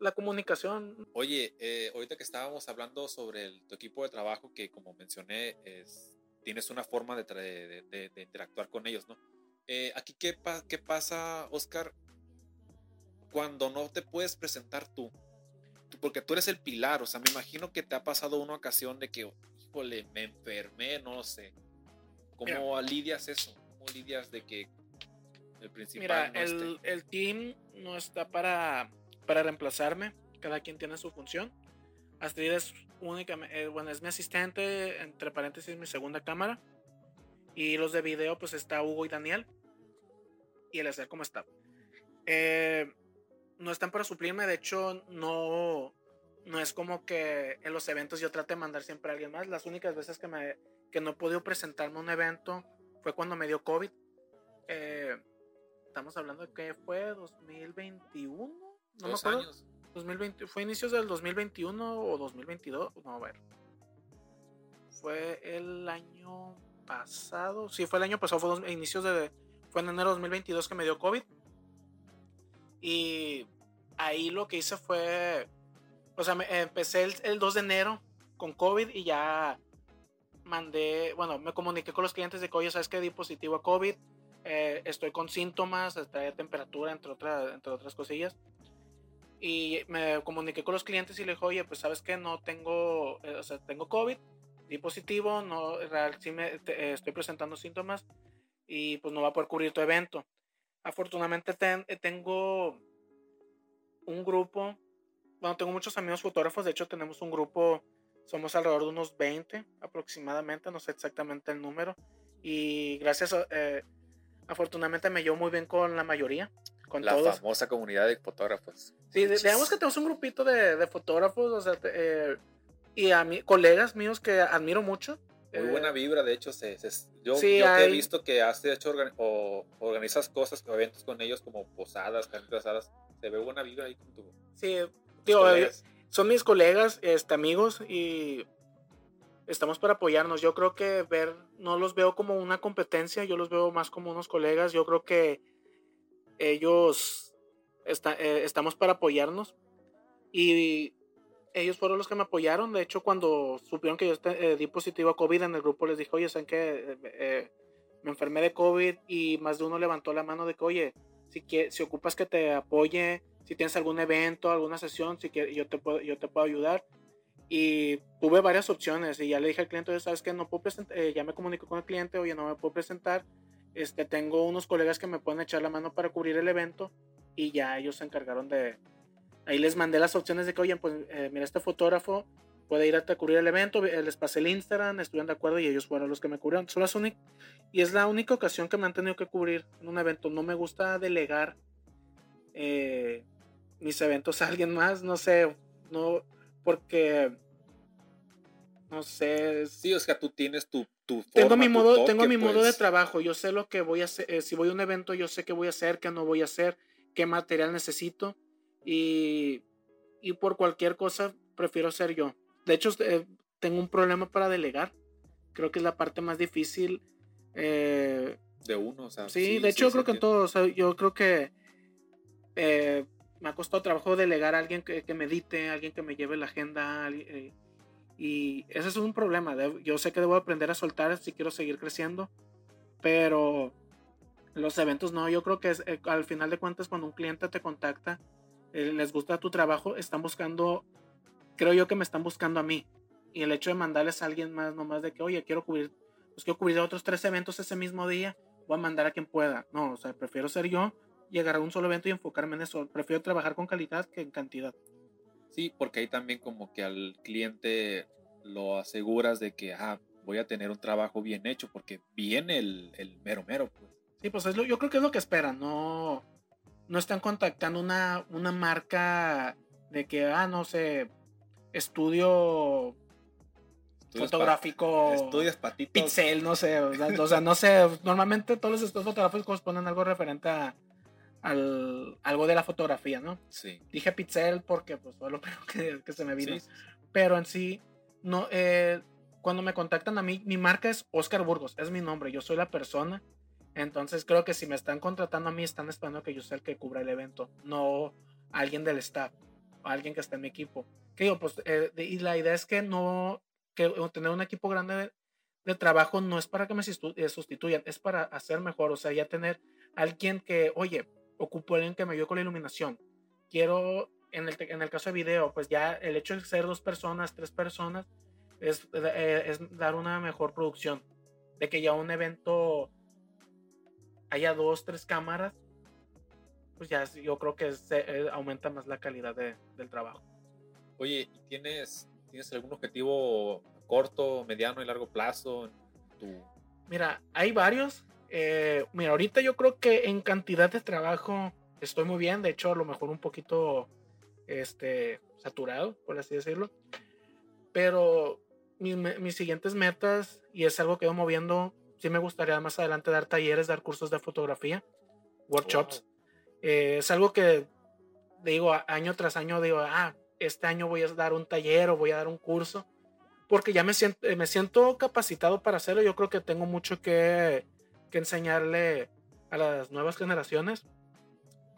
la comunicación. Oye, eh, ahorita que estábamos hablando sobre tu equipo de trabajo, que como mencioné, es, tienes una forma de, de, interactuar con ellos, ¿no? Eh, aquí, ¿qué, ¿qué pasa, Oscar, cuando no te puedes presentar tú? Porque tú eres el pilar, o sea, me imagino que te ha pasado una ocasión de que, híjole, me enfermé, no sé ¿Cómo lidias eso? ¿Cómo lidias de que el principal Mira, el, el, team no está para, para reemplazarme. Cada quien tiene su función. Astrid es únicamente, eh, bueno, es mi asistente, entre paréntesis, mi segunda cámara. Y los de video, pues está Hugo y Daniel. Y el hacer como está. Eh, no están para suplirme, de hecho, no, no es como que en los eventos yo trate de mandar siempre a alguien más. Las únicas veces que me que no he podido presentarme a un evento fue cuando me dio COVID. Eh, estamos hablando de que fue 2021, no Dos Años. 2020, fue inicios del 2021 o 2022, no, a ver. Fue el año pasado, sí, fue el año pasado, fue inicios de, fue en enero de 2022 que me dio COVID. Y ahí lo que hice fue, o sea, empecé el, el 2 de enero con COVID y ya mandé, bueno, me comuniqué con los clientes de que, oye, ¿sabes que di positivo a COVID? Eh, estoy con síntomas, trae temperatura, entre, otras entre otras cosillas. Y me comuniqué con los clientes y le dije, oye, pues sabes que no tengo, eh, o sea, tengo COVID, di positivo, no, sí me eh, estoy presentando síntomas y pues no va a poder cubrir tu evento. Afortunadamente tengo un grupo, bueno, tengo muchos amigos fotógrafos, de hecho tenemos un grupo somos alrededor de unos 20 aproximadamente, no sé exactamente el número. Y gracias, eh, afortunadamente me llevo muy bien con la mayoría. Con la famosa comunidad de fotógrafos. Sí, digamos que tenemos un grupito de, de fotógrafos, o sea, eh, y a mí, colegas míos que admiro mucho. Muy buena eh, vibra, de hecho, se, yo, yo he visto que has hecho o organizas cosas, eventos con ellos como posadas, asadas, se ve buena vibra ahí con tu... Sí, tío, son mis colegas, este, amigos y estamos para apoyarnos. Yo creo que ver, no los veo como una competencia, yo los veo más como unos colegas. Yo creo que ellos eh, estamos para apoyarnos y ellos fueron los que me apoyaron. De hecho, cuando supieron que yo eh, di positivo a COVID en el grupo, les dije, oye, ¿saben que eh, me enfermé de COVID? Y más de uno levantó la mano de que, oye, si, si ocupas que te apoye, si tienes algún evento, alguna sesión, si quieres, yo te puedo, yo te puedo ayudar. Y tuve varias opciones y ya le dije al cliente, sabes que no puedo presentar, eh, ya me comunico con el cliente, oye, no me puedo presentar. Este, tengo unos colegas que me pueden echar la mano para cubrir el evento y ya ellos se encargaron de... Ahí les mandé las opciones de que, oye, pues eh, mira, este fotógrafo puede ir a cubrir el evento, eh, les pasé el Instagram, estuvieron de acuerdo y ellos fueron los que me cubrieron. Son las y es la única ocasión que me han tenido que cubrir en un evento. No me gusta delegar eh, mis eventos a alguien más, no sé, no, porque, no sé. Sí, o sea, tú tienes tu... tu tengo mi modo, tengo mi modo de pues. trabajo, yo sé lo que voy a hacer, eh, si voy a un evento, yo sé qué voy a hacer, qué no voy a hacer, qué material necesito y, y por cualquier cosa prefiero ser yo. De hecho, eh, tengo un problema para delegar, creo que es la parte más difícil. Eh, de uno, o sea. Sí, de hecho, yo creo que en todo, o sea, yo creo que me ha costado trabajo delegar a alguien que, que medite, alguien que me lleve la agenda. Y ese es un problema. Yo sé que debo aprender a soltar si quiero seguir creciendo, pero los eventos no. Yo creo que es, eh, al final de cuentas, cuando un cliente te contacta, eh, les gusta tu trabajo, están buscando, creo yo que me están buscando a mí. Y el hecho de mandarles a alguien más, nomás de que, oye, quiero cubrir, pues quiero cubrir otros tres eventos ese mismo día, voy a mandar a quien pueda. No, o sea, prefiero ser yo llegar a un solo evento y enfocarme en eso. Prefiero trabajar con calidad que en cantidad. Sí, porque ahí también como que al cliente lo aseguras de que ah, voy a tener un trabajo bien hecho porque viene el, el mero mero. Pues. Sí, pues es lo, yo creo que es lo que esperan. No, no están contactando una, una marca de que, ah, no sé, estudio fotográfico. estudios patitos. Pixel, no sé. O sea, no sé. Normalmente todos los estudios fotográficos ponen algo referente a al, algo de la fotografía, ¿no? Sí. Dije pixel porque pues, fue lo primero que, se me vino. Pero en sí, no, eh, cuando me contactan a mí, mi marca es Oscar Burgos, es mi nombre, yo soy la persona. Entonces creo que si me están contratando a mí, están esperando que yo sea el que cubra el evento, no alguien del staff, alguien que esté en mi equipo. Que digo, pues, eh, y la idea es que no, que tener un equipo grande de, trabajo no es para que me eh, sustituyan, es para hacer mejor, o sea, ya tener alguien que, oye, ocupo alguien que me ayude con la iluminación. Quiero, en el, en el caso de video, pues ya el hecho de ser dos personas, tres personas, es, eh, es dar una mejor producción. De que ya un evento haya dos, tres cámaras, pues ya yo creo que se, eh, aumenta más la calidad de, del trabajo. Oye, ¿y tienes, tienes algún objetivo corto, mediano y largo plazo? Mira, hay varios. Eh, mira, ahorita yo creo que en cantidad de trabajo estoy muy bien. De hecho, a lo mejor un poquito este, saturado, por así decirlo. Pero mis, siguientes metas, y es algo que voy moviendo, sí me gustaría más adelante dar talleres, dar cursos de fotografía, workshops. Eh, es algo que digo año tras año, digo, ah, este año voy a dar un taller o voy a dar un curso, porque ya me siento, me siento capacitado para hacerlo. Yo creo que tengo mucho que, que enseñarle a las nuevas generaciones.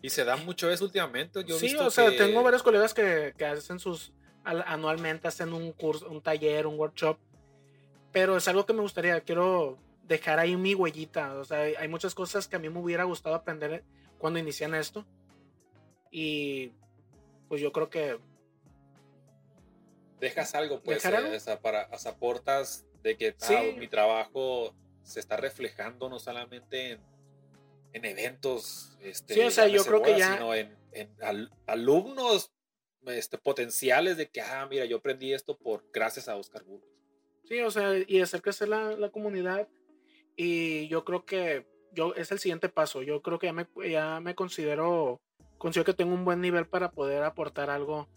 Y se da mucho eso últimamente. Yo sí, o sea, tengo varios colegas que, que hacen sus, anualmente hacen un curso, un taller, un workshop, pero es algo que me gustaría, quiero dejar ahí mi huellita, o sea, hay muchas cosas que a mí me hubiera gustado aprender cuando inicié en esto y pues yo creo que dejas algo pues eh, para aportas de que ah, mi trabajo se está reflejando no solamente en, eventos este, sí, o sea, yo creo que ya sino en, alumnos este, potenciales de que, ah, mira, yo aprendí esto por gracias a Oscar Burgos. Sí, o sea, y hacer crecer la, la comunidad. Y yo creo que yo es el siguiente paso. Yo creo que ya me, ya me considero, considero que tengo un buen nivel para poder aportar algo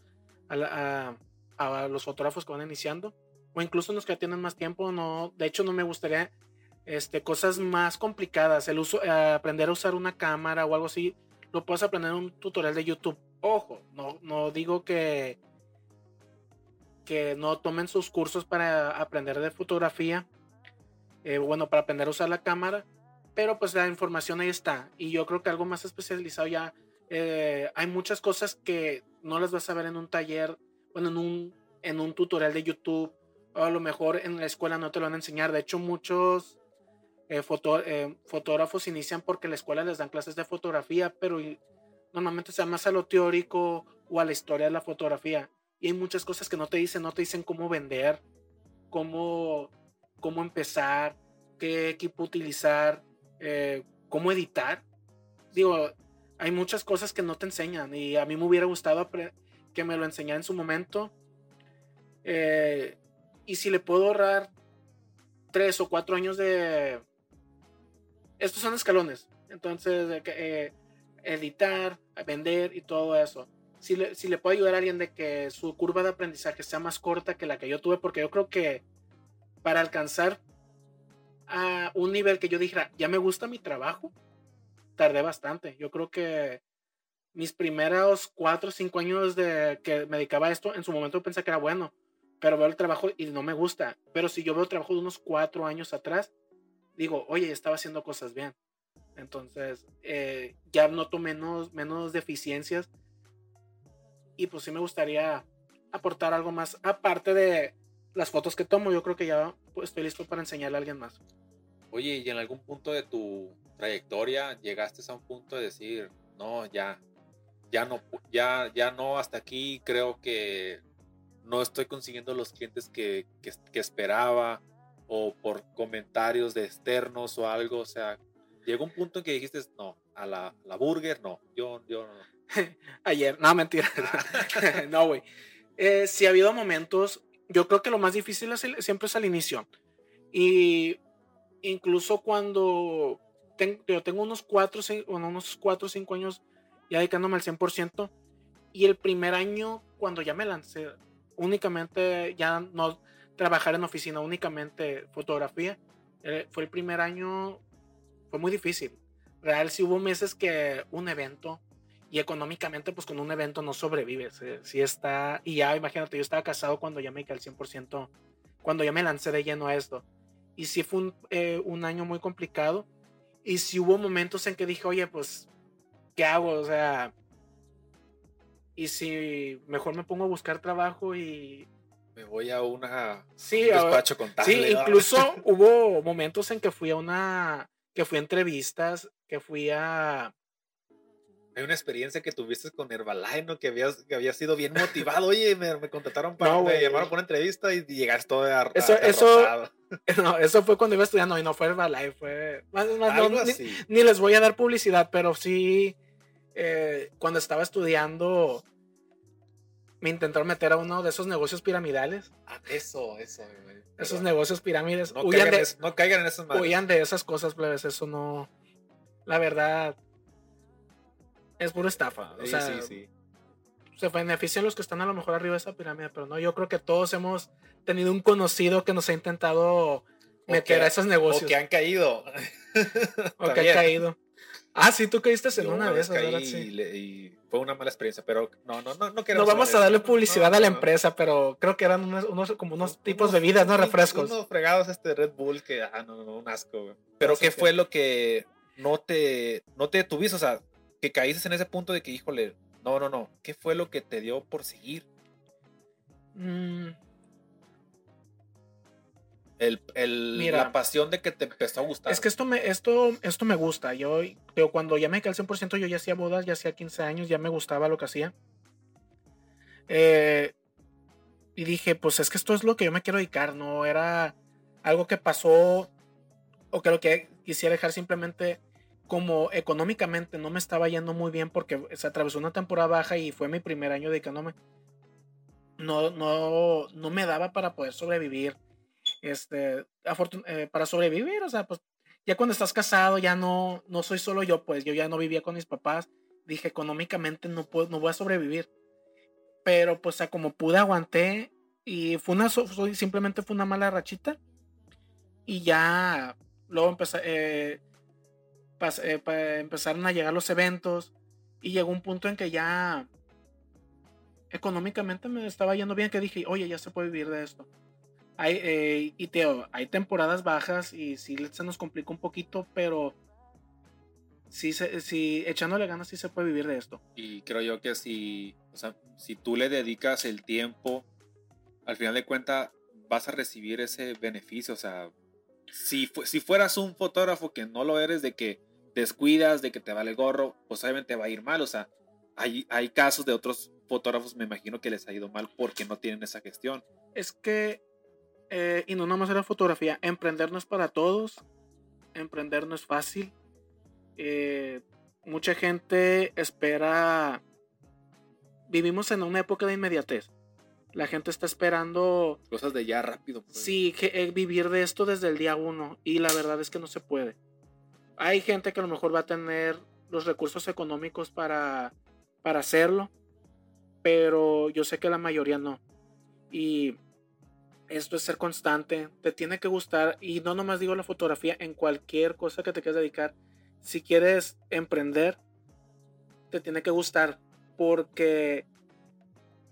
a, a, los fotógrafos que van iniciando. O incluso los que tienen más tiempo. No, de hecho, no me gustaría este, cosas más complicadas. El uso, aprender a usar una cámara o algo así. Lo puedes aprender en un tutorial de YouTube Ojo, no, no digo que, que no tomen sus cursos para aprender de fotografía, eh, bueno, para aprender a usar la cámara, pero pues la información ahí está. Y yo creo que algo más especializado ya, eh, hay muchas cosas que no las vas a ver en un taller, bueno, en un, en un tutorial de YouTube, o a lo mejor en la escuela no te lo van a enseñar. De hecho, muchos eh, fotógrafos inician porque la escuela les dan clases de fotografía, pero normalmente se más a lo teórico o a la historia de la fotografía. Y hay muchas cosas que no te dicen, no te dicen cómo vender, cómo, cómo empezar, qué equipo utilizar, eh, cómo editar. Digo, hay muchas cosas que no te enseñan y a mí me hubiera gustado que me lo enseñara en su momento. Eh, y si le puedo ahorrar tres o cuatro años de... Estos son escalones. Entonces, eh, editar, vender y todo eso. Si le, si le puedo ayudar a alguien de que su curva de aprendizaje sea más corta que la que yo tuve, porque yo creo que para alcanzar a un nivel que yo dijera, ya me gusta mi trabajo, tardé bastante. Yo creo que mis primeros cuatro o cinco años de que me dedicaba a esto, en su momento pensé que era bueno, pero veo el trabajo y no me gusta. Pero si yo veo el trabajo de unos cuatro años atrás, digo, oye, estaba haciendo cosas bien. Entonces, eh, ya noto menos, menos deficiencias. Y pues sí me gustaría aportar algo más. Aparte de las fotos que tomo, yo creo que ya pues, estoy listo para enseñarle a alguien más. Oye, ¿y en algún punto de tu trayectoria llegaste a un punto de decir, no, ya, ya no, ya, ya no, hasta aquí creo que no estoy consiguiendo los clientes que, que, que esperaba o por comentarios de externos o algo, o sea, llegó un punto en que dijiste, no, a la, la burger, no, yo, yo no. Ayer, no, mentira. no, güey. Eh, sí ha habido momentos, yo creo que lo más difícil es siempre es al inicio. Y incluso cuando yo tengo unos 4 bueno, unos 4 o 5 años ya dedicándome al 100%, y el primer año, cuando ya me lancé, únicamente ya no, trabajar en oficina únicamente fotografía. Eh, fue el primer año, fue muy difícil. Real, si hubo meses que un evento y económicamente pues con un evento no sobrevives. Si está, y ya imagínate, yo estaba casado cuando ya me quedé al 100%, cuando ya me lancé de lleno a esto. Y sí fue un, eh, un año muy complicado. Y si hubo momentos en que dije, oye, pues, ¿qué hago? O sea, y si mejor me pongo a buscar trabajo y me voy a una sí, un despacho contable. Sí, incluso hubo momentos en que fui a una que fui a entrevistas, que fui a hay una experiencia que tuviste con Herbalife, ¿no? Que habías, que había sido bien motivado. Oye, me, me contrataron para, me llamaron para una entrevista y llegaste todo a, eso, eso, no, eso fue cuando iba estudiando y no fue Herbalife, fue... Más, más, ni, ni, les voy a dar publicidad, pero sí, eh, cuando estaba estudiando, me intentaron meter a uno de esos negocios piramidales. Ah, eso, eso, Esos negocios pirámides. No, caigan, de, no caigan en esas Huían de esas cosas, plebes. Eso no. La verdad. Es pura estafa. O sea, sí, sí. Se benefician los que están a lo mejor arriba de esa pirámide, pero no. Yo creo que todos hemos tenido un conocido que nos ha intentado meter a esos negocios. O que han caído. o que han caído. Ah, sí, tú caíste en una, de esas, ¿verdad? Sí. Y, fue una mala experiencia, pero no, no, no, no No vamos a darle publicidad a la empresa, pero creo que eran unos, como unos tipos de bebidas, ¿no? Refrescos. Unos fregados este Red Bull que, ah, no, no, un asco, güey. Pero ¿qué fue lo que no te, no te tuviste? O sea, que caíste en ese punto de que, híjole, no, no, no. ¿Qué fue lo que te dio por seguir? Mmm el, la pasión de que te empezó a gustar. Es que esto me, esto, esto me gusta. Yo, pero cuando ya me quedé al 100%, yo ya hacía bodas, ya hacía 15 años, ya me gustaba lo que hacía. Eh, y dije, pues es que esto es lo que yo me quiero dedicar, no era algo que pasó o que lo que quisiera dejar simplemente como económicamente no me estaba yendo muy bien porque se atravesó una temporada baja y fue mi primer año dedicándome. No, no, no me daba para poder sobrevivir este, eh, para sobrevivir, o sea, pues ya cuando estás casado ya no, no soy solo yo, pues yo ya no vivía con mis papás, dije económicamente no puedo, no voy a sobrevivir, pero pues sea, como pude aguanté y fue una, simplemente fue una mala rachita y ya luego eh, eh, empezaron a llegar los eventos y llegó un punto en que ya económicamente me estaba yendo bien que dije, oye, ya se puede vivir de esto. Hay, eh, y Teo, hay temporadas bajas y sí se nos complica un poquito, pero sí, sí, echándole ganas sí se puede vivir de esto. Y creo yo que si, o sea, si tú le dedicas el tiempo, al final de cuentas vas a recibir ese beneficio. O sea, si, si fueras un fotógrafo que no lo eres, de que descuidas, de que te vale el gorro, pues obviamente va a ir mal. O sea, hay, hay casos de otros fotógrafos, me imagino que les ha ido mal porque no tienen esa gestión. Es que eh, y no nada más era fotografía, emprender no es para todos, emprender no es fácil. Eh, mucha gente espera, vivimos en una época de inmediatez. La gente está esperando... Cosas de ya rápido. Pues. Sí, que, eh, vivir de esto desde el día uno. Y la verdad es que no se puede. Hay gente que a lo mejor va a tener los recursos económicos para, para hacerlo. Pero yo sé que la mayoría no. Y esto es ser constante, te tiene que gustar y no nomás digo la fotografía, en cualquier cosa que te quieras dedicar. Si quieres emprender, te tiene que gustar porque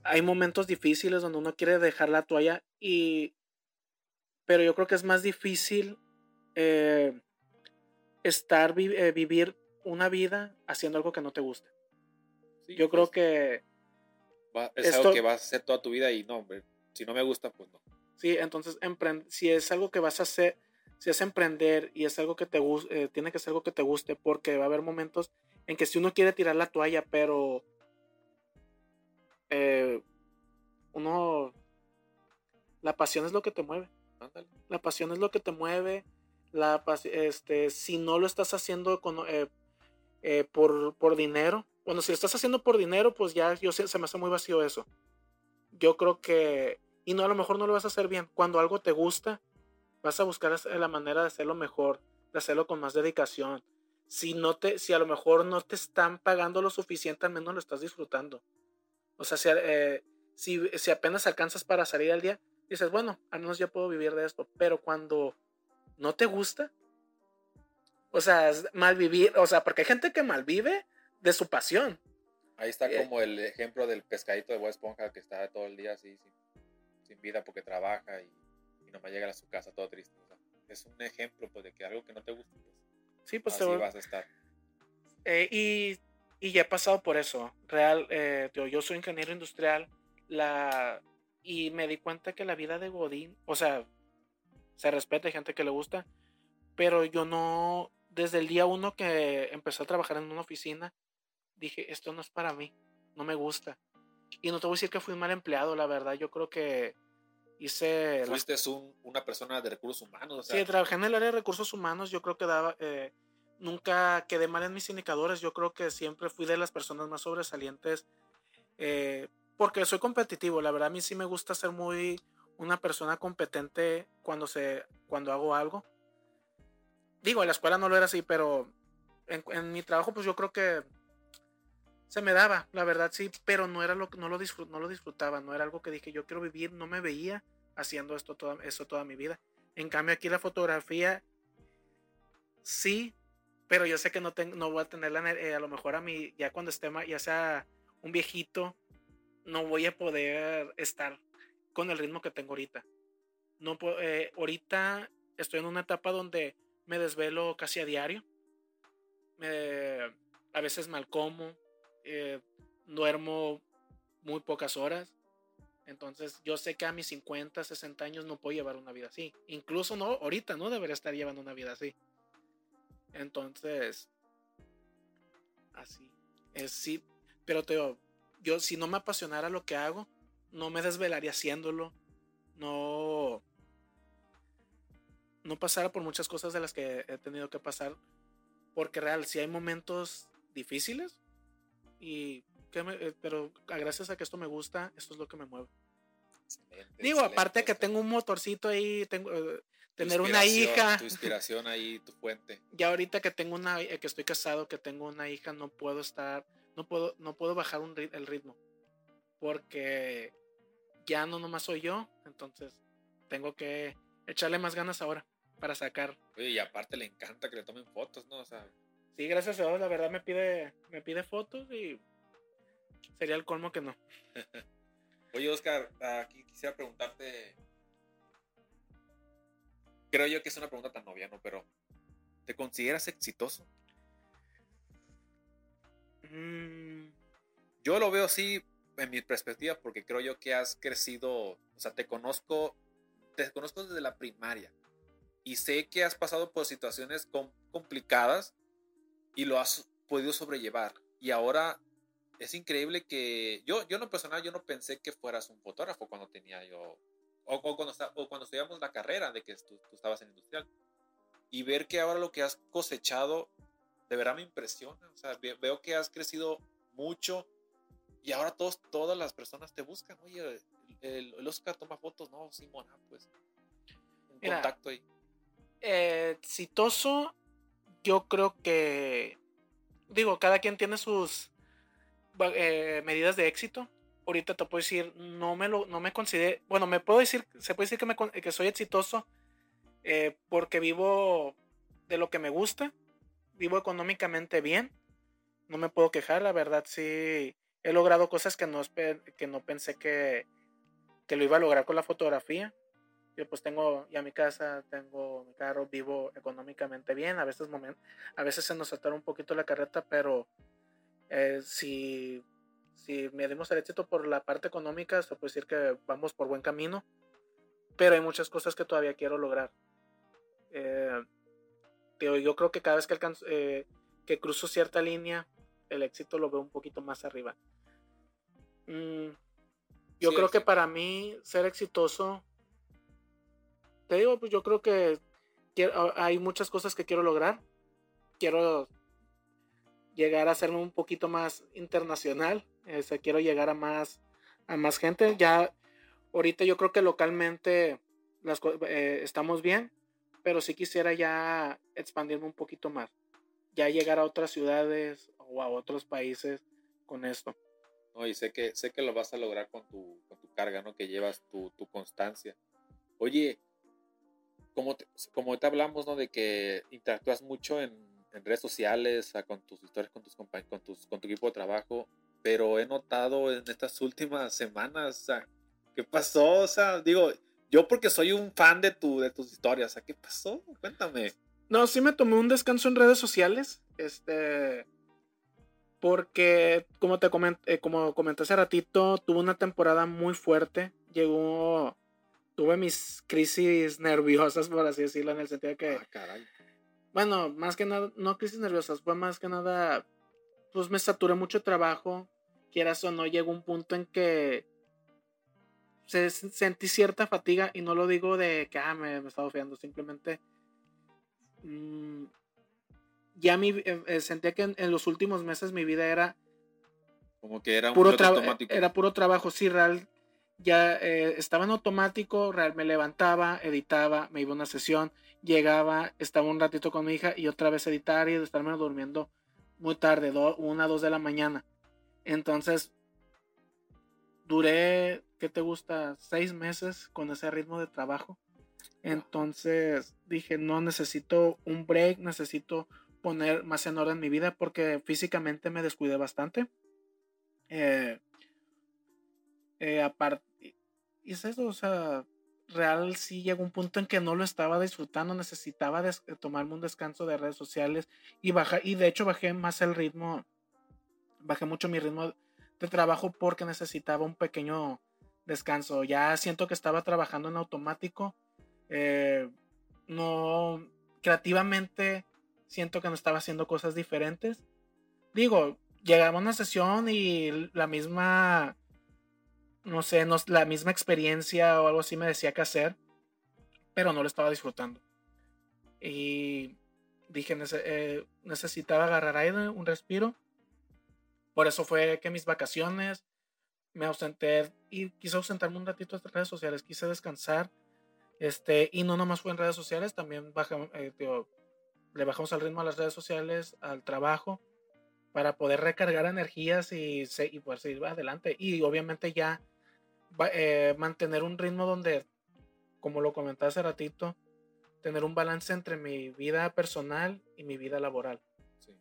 hay momentos difíciles donde uno quiere dejar la toalla y pero yo creo que es más difícil eh, estar eh, vivir una vida haciendo algo que no te gusta. yo creo pues, que es algo que vas a hacer toda tu vida y no, si no me gusta, pues no. ¿Sí? Entonces, si es algo que vas a hacer, si es emprender y es algo que te guste, eh, tiene que ser algo que te guste porque va a haber momentos en que si uno quiere tirar la toalla, pero eh, uno, la pasión es lo que te mueve. La pasión es lo que te mueve. La, este, si no lo estás haciendo con, eh, por, por dinero, bueno, si lo estás haciendo por dinero, pues ya yo se me hace muy vacío eso. Yo creo que y no a lo mejor no lo vas a hacer bien. Cuando algo te gusta, vas a buscar la manera de hacerlo mejor, de hacerlo con más dedicación. Si no te, si a lo mejor no te están pagando lo suficiente, al menos lo estás disfrutando. O sea, si, eh, si, apenas alcanzas para salir al día, dices, bueno, al menos ya puedo vivir de esto. Pero cuando no te gusta, o sea, malvivir, o sea, porque hay gente que malvive de su pasión. Ahí está eh, como el ejemplo del pescadito de Bob Esponja que está todo el día así, sin, vida porque trabaja y, y nomás llega a su casa todo triste. es un ejemplo pues, de que algo que no te gusta, pues, sí, pues así vas a estar. Eh, y, y, ya he pasado por eso. Real, eh, yo soy ingeniero industrial la, y me di cuenta que la vida de Godín, o sea, se respeta, hay gente que le gusta, pero yo no, desde el día uno que empecé a trabajar en una oficina, dije, esto no es para mí, no me gusta. Y no te voy a decir que fui un mal empleado, la verdad, yo creo que hice... Fuiste una persona de recursos humanos. Sí, trabajé en el área de recursos humanos, yo creo que daba... Eh, nunca quedé mal en mis indicadores, yo creo que siempre fui de las personas más sobresalientes, eh, porque soy competitivo, la verdad a mí sí me gusta ser muy una persona competente cuando, se, cuando hago algo. Digo, en la escuela no lo era así, pero en, en mi trabajo pues yo creo que se me daba, la verdad sí, pero no era lo no lo, no lo disfrutaba, no era algo que dije yo quiero vivir, no me veía haciendo esto toda, esto toda mi vida. En cambio aquí la fotografía sí, pero yo sé que no tengo, no voy a tener la, eh, a lo mejor a mí ya cuando esté ya sea un viejito no voy a poder estar con el ritmo que tengo ahorita. No eh, ahorita estoy en una etapa donde me desvelo casi a diario. a veces mal como, eh, duermo muy pocas horas. Entonces yo sé que a mis 50, 60 años no puedo llevar una vida así. Incluso no, ahorita no debería estar llevando una vida así. Entonces, así. Es sí, pero te digo, yo si no me apasionara lo que hago, no me desvelaría haciéndolo. No no pasara por muchas cosas de las que he tenido que pasar porque real si hay momentos difíciles y eh, pero gracias a que esto me gusta, esto es lo que me mueve. Digo, aparte que tengo un motorcito ahí, tengo eh, tener una hija. Tu inspiración ahí, tu fuente. Ya ahorita que tengo una, eh, que estoy casado, que tengo una hija, no puedo estar, no puedo, no puedo bajar un, el ritmo, porque ya no nomás soy yo, entonces tengo que echarle más ganas ahora para sacar. Oye, y aparte le encanta que le tomen fotos, ¿no? O sea, Sí, gracias a Dios, la verdad me pide, me pide fotos y sería el colmo que no. Oye, Oscar, aquí quisiera preguntarte. Creo yo que es una pregunta tan novia, ¿no? Pero, ¿te consideras exitoso? Mm. Yo lo veo así en mi perspectiva porque creo yo que has crecido, o sea, te conozco, te conozco desde la primaria y sé que has pasado por situaciones complicadas y lo has podido sobrellevar. Y ahora es increíble que yo, yo en lo personal, yo no pensé que fueras un fotógrafo cuando tenía yo, o, cuando, o cuando estudiamos la carrera de que tú, estabas en industrial. Y ver que ahora lo que has cosechado, de verdad me impresiona. O sea, veo que has crecido mucho y ahora todos, todas las personas te buscan. Oye, el, Oscar toma fotos, no, Simona, pues. Un contacto ahí. Eh, exitoso yo creo que, digo, cada quien tiene sus eh, medidas de éxito. Ahorita te puedo decir, no me lo, no me considero, bueno, me puedo decir, se puede decir que, me, que soy exitoso eh, porque vivo de lo que me gusta, vivo económicamente bien, no me puedo quejar, la verdad sí he logrado cosas que no, que no pensé que, que lo iba a lograr con la fotografía. Yo pues tengo ya mi casa, tengo mi carro, vivo económicamente bien. A veces, a veces se nos atora un poquito la carreta, pero eh, si, si medimos el éxito por la parte económica, se puede decir que vamos por buen camino. Pero hay muchas cosas que todavía quiero lograr. Eh, yo creo que cada vez que, alcanzo, eh, que cruzo cierta línea, el éxito lo veo un poquito más arriba. Mm, yo creo que para mí ser exitoso te digo, pues yo creo que ah, hay muchas cosas que quiero lograr. Quiero llegar a ser un poquito más internacional. Este, quiero llegar a más, a más gente. Ya ahorita yo creo que localmente eh, estamos bien, pero sí quisiera ya expandirme un poquito más. Ya llegar a otras ciudades o a otros países con esto. No, y sé que, sé que lo vas a lograr con tu, con tu carga, ¿no? Que llevas tu constancia. Oye, como te, como te hablamos, ¿no? De que interactúas mucho en, redes sociales, con tus historias, con tus con tus, tu equipo de trabajo, pero he notado en estas últimas semanas, o ¿qué pasó? O sea, digo, yo porque soy un fan de, tu, de tus historias, o sea, ¿qué pasó? Cuéntame. No, sí me tomé un descanso en redes sociales, este, porque como te comenté, eh, como comenté hace ratito, tuve una temporada muy fuerte, llegó, tuve mis crisis nerviosas, por así decirlo, en el sentido de que... Ah, caray. Bueno, más que nada, no crisis nerviosas, fue más que nada, pues me saturé mucho trabajo, quieras o no, llegó un punto en que se, sentí cierta fatiga y no lo digo de que ah, me, estaba ofendiendo, simplemente mmm, ya mi, eh, eh, sentía que en, los últimos meses mi vida era como que era un puro automático. Era puro trabajo, sí, real. Ya eh, estaba en automático, real, me levantaba, editaba, me iba a una sesión, llegaba, estaba un ratito con mi hija y otra vez editar y estarme durmiendo muy tarde, una, dos de la mañana. Entonces, duré, ¿qué te gusta? Seis meses con ese ritmo de trabajo. Entonces dije, no necesito un break, necesito poner más en orden mi vida porque físicamente me descuidé bastante. Eh, eh, aparte, y es eso, o sea, real sí llegó un punto en que no lo estaba disfrutando, necesitaba tomarme un descanso de redes sociales y baja, y de hecho bajé más el ritmo, bajé mucho mi ritmo de trabajo porque necesitaba un pequeño descanso. Ya siento que estaba trabajando en automático. Eh, no creativamente siento que no estaba haciendo cosas diferentes. Digo, llegaba a una sesión y la misma no sé, no, la misma experiencia o algo así me decía que hacer, pero no lo estaba disfrutando. Y dije, eh, necesitaba agarrar aire, un respiro. Por eso fue que mis vacaciones me ausenté y quise ausentarme un ratito de redes sociales, quise descansar. Este, y no nomás fue en redes sociales, también eh, le bajamos al ritmo a las redes sociales, al trabajo, para poder recargar energías y, y poder seguir adelante. Y obviamente ya eh, mantener un ritmo donde, como lo comenté hace ratito, tener un balance entre mi vida personal y mi vida laboral.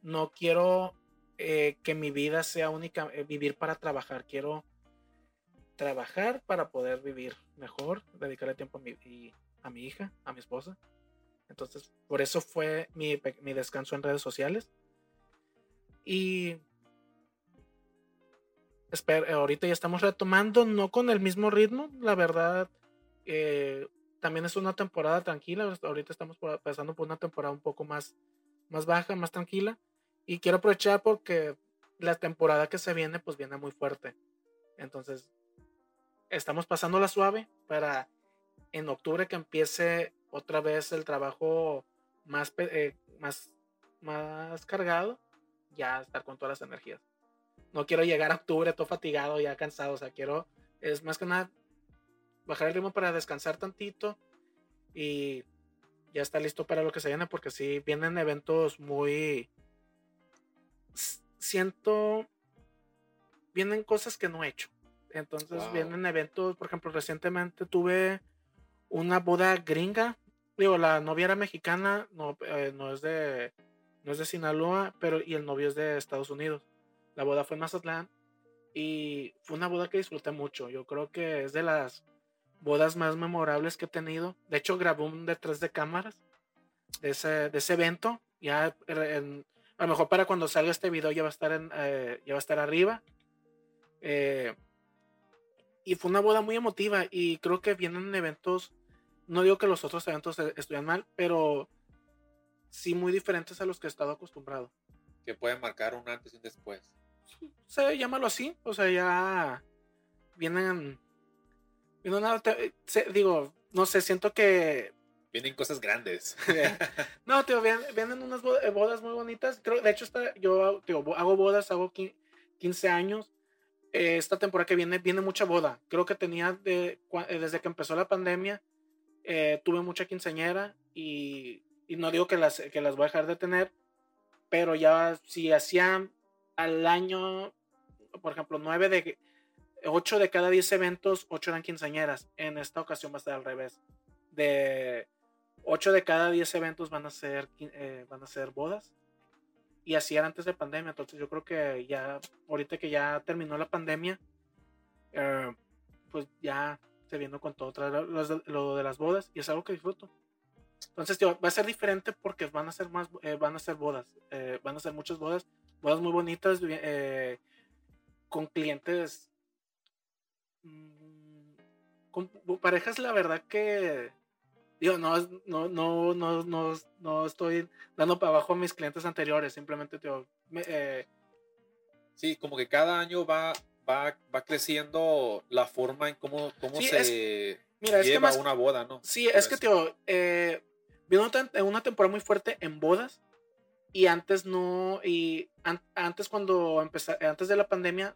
No quiero eh, que mi vida sea única, eh, vivir para trabajar. Quiero trabajar para poder vivir mejor, dedicarle tiempo a mi, a mi hija, a mi esposa. Entonces, por eso fue mi, mi descanso en redes sociales. Y espera, ahorita ya estamos retomando, no con el mismo ritmo, la verdad. Eh, también es una temporada tranquila. Ahorita estamos pasando por una temporada un poco más, más baja, más tranquila. Y quiero aprovechar porque la temporada que se viene, pues viene muy fuerte. Entonces, estamos pasando la suave para en octubre que empiece otra vez el trabajo más, eh, más, más cargado, ya estar con todas las energías no quiero llegar a octubre todo fatigado, ya cansado, o sea, quiero, es más que nada, bajar el ritmo para descansar tantito y ya está listo para lo que se viene, porque sí, vienen eventos muy, siento, vienen cosas que no he hecho. Entonces vienen eventos, por ejemplo, recientemente tuve una boda gringa. Digo, la novia era mexicana, no, eh, no es de no es de Sinaloa, pero y el novio es de Estados Unidos. La boda fue en Mazatlán y fue una boda que disfruté mucho. Yo creo que es de las bodas más memorables que he tenido. De hecho, grabé un detrás de cámaras de ese, de ese evento. Ya a lo mejor para cuando salga este video ya va a estar, en, eh, ya va a estar arriba. Eh, y fue una boda muy emotiva y creo que vienen eventos, no digo que los otros eventos estuvieran mal, pero sí muy diferentes a los que he estado acostumbrado. Que pueden marcar un antes y un después se llámalo así, o sea, ya vienen, digo, no sé, siento que vienen cosas grandes. no, tío, vienen, unas eh, bodas muy bonitas. Creo, de hecho, está, yo hago bodas, hago 15 años. Eh, esta temporada que viene, viene mucha boda. Creo que tenía de, eh, desde que empezó la pandemia, tuve mucha quinceañera y, y, no digo que las, que las voy a dejar de tener, pero ya si hacían al año, por ejemplo, nueve de 8 de cada 10 eventos, 8 eran quinceañeras. En esta ocasión va a ser al revés. De 8 de cada 10 eventos van a ser, eh, van a ser bodas. Y así era antes de pandemia. Entonces yo creo que ya, ahorita que ya terminó la pandemia, eh, pues ya se viendo con todo lo, de las bodas y es algo que disfruto. Entonces va a ser diferente porque van a ser más, eh, van a ser bodas, van a ser muchas bodas, bodas muy bonitas, con clientes Mm, con parejas, la verdad que. Digo, no, no, no, no, no, no estoy dando para abajo a mis clientes anteriores, simplemente, tío, eh, sí, como que cada año va, va, va creciendo la forma en cómo, cómo se mira, lleva una boda, ¿no? Sí, es que, tío, eh, vino una temporada muy fuerte en bodas y antes no, y antes cuando empecé, antes de la pandemia,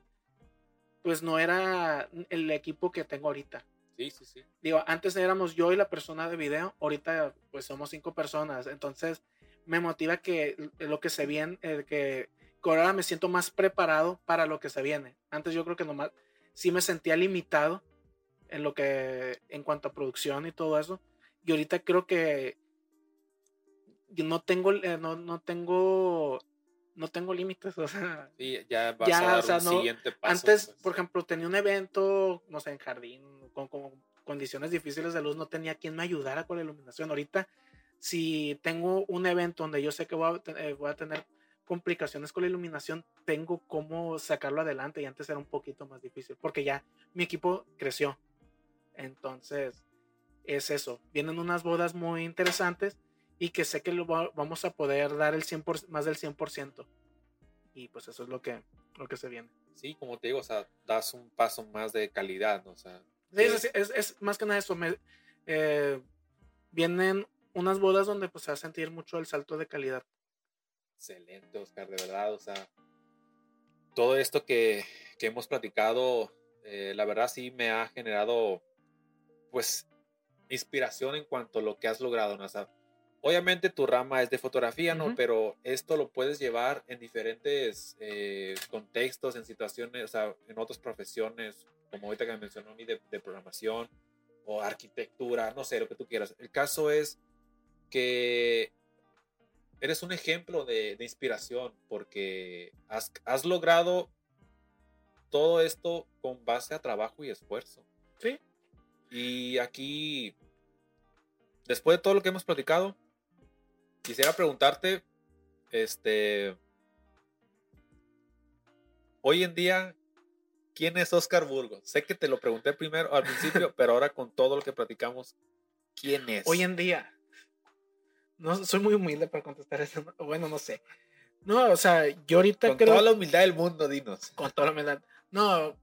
pues no era el equipo que tengo ahorita. Sí, sí, sí. Digo, antes éramos yo y la persona de video, ahorita pues somos cinco personas, entonces me motiva que lo que se viene, eh, que, ahora me siento más preparado para lo que se viene. Antes yo creo que nomás sí me sentía limitado en lo que, en cuanto a producción y todo eso, y ahorita creo que yo no tengo, eh, no, no tengo no tengo límites, o sea. ya vas a dar un siguiente paso. Antes, pues. por ejemplo, tenía un evento, no sé, en jardín, con, condiciones difíciles de luz, no tenía quien me ayudara con la iluminación. Ahorita, si tengo un evento donde yo sé que voy a, eh, voy a tener complicaciones con la iluminación, tengo cómo sacarlo adelante y antes era un poquito más difícil, porque ya mi equipo creció. Entonces, es eso. Vienen unas bodas muy interesantes y que sé que lo vamos a poder dar el 100%, más del 100%. Y pues eso es lo que, lo que se viene. Sí, como te digo, o sea, das un paso más de calidad, ¿no? O sea, es, es, más que nada eso. Me, eh, vienen unas bodas donde pues se va a sentir mucho el salto de calidad. Excelente, Oscar, de verdad, o sea, todo esto que, que hemos platicado, eh, la verdad sí me ha generado, pues, inspiración en cuanto a lo que has logrado, ¿no? O sea, Obviamente tu rama es de fotografía, ¿no? Pero esto lo puedes llevar en diferentes eh, contextos, en situaciones, o sea, en otras profesiones, como ahorita que me mencionó a mí de, programación o arquitectura, no sé, lo que tú quieras. El caso es que eres un ejemplo de, inspiración porque has, has, logrado todo esto con base a trabajo y esfuerzo. Sí. Y aquí, después de todo lo que hemos platicado, quisiera preguntarte, este, hoy en día, ¿quién es Oscar Burgos? Sé que te lo pregunté primero al principio, pero ahora con todo lo que platicamos, ¿quién es? Hoy en día, no soy muy humilde para contestar eso. Bueno, no sé. No, o sea, yo ahorita con toda la humildad del mundo, dinos. Con toda la humildad. No,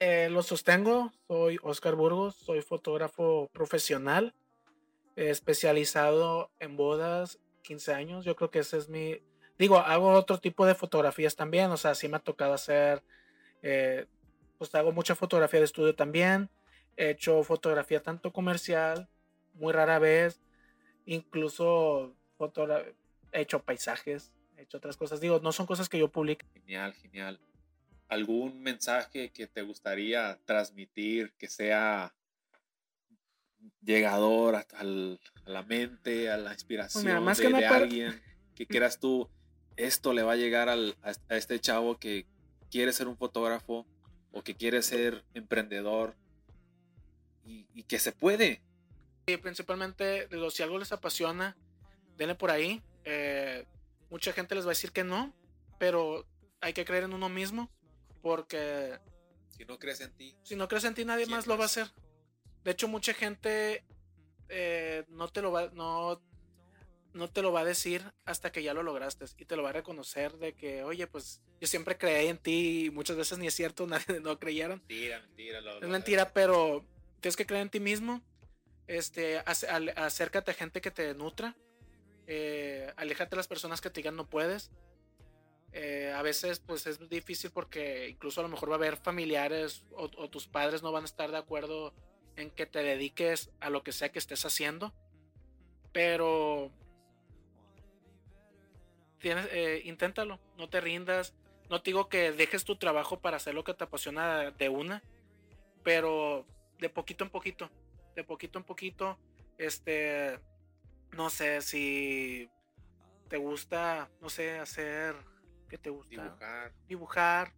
eh, lo sostengo. Soy Oscar Burgos, soy fotógrafo profesional, especializado en bodas 15 años. Yo creo que ese es mi... Digo, hago otro tipo de fotografías también, o sea, sí me ha tocado hacer, eh, pues hago mucha fotografía de estudio también. He hecho fotografía tanto comercial, muy rara vez, incluso he hecho paisajes, he hecho otras cosas. Digo, no son cosas que yo publique. Genial, genial. ¿Algún mensaje que te gustaría transmitir que sea llegador a, la mente, a la pues inspiración de, alguien que quieras tú, esto le va a llegar al, a, este chavo que quiere ser un fotógrafo o que quiere ser emprendedor y, que se puede. Y principalmente, digo, si algo les apasiona, denle por ahí. Eh, mucha gente les va a decir que no, pero hay que creer en uno mismo porque... Si no crees en ti. Si no crees en ti, nadie más lo va a hacer. De hecho, mucha gente eh, no te lo va, no, no te lo va a decir hasta que ya lo lograste y te lo va a reconocer de que, oye, pues yo siempre creí en ti y muchas veces ni es cierto, nadie no creyeron. Mentira, mentira. es mentira, pero tienes que creer en ti mismo. Este, acércate a gente que te nutra. Eh, aléjate de las personas que te digan no puedes. Eh, a veces pues es difícil porque incluso a lo mejor va a haber familiares o, tus padres no van a estar de acuerdo en que te dediques a lo que sea que estés haciendo, pero tienes, eh, inténtalo, no te rindas. no te digo que dejes tu trabajo para hacer lo que te apasiona de una, pero de poquito en poquito, de poquito en poquito, este, no sé si te gusta, no sé, hacer, ¿qué te gusta? Dibujar. Dibujar.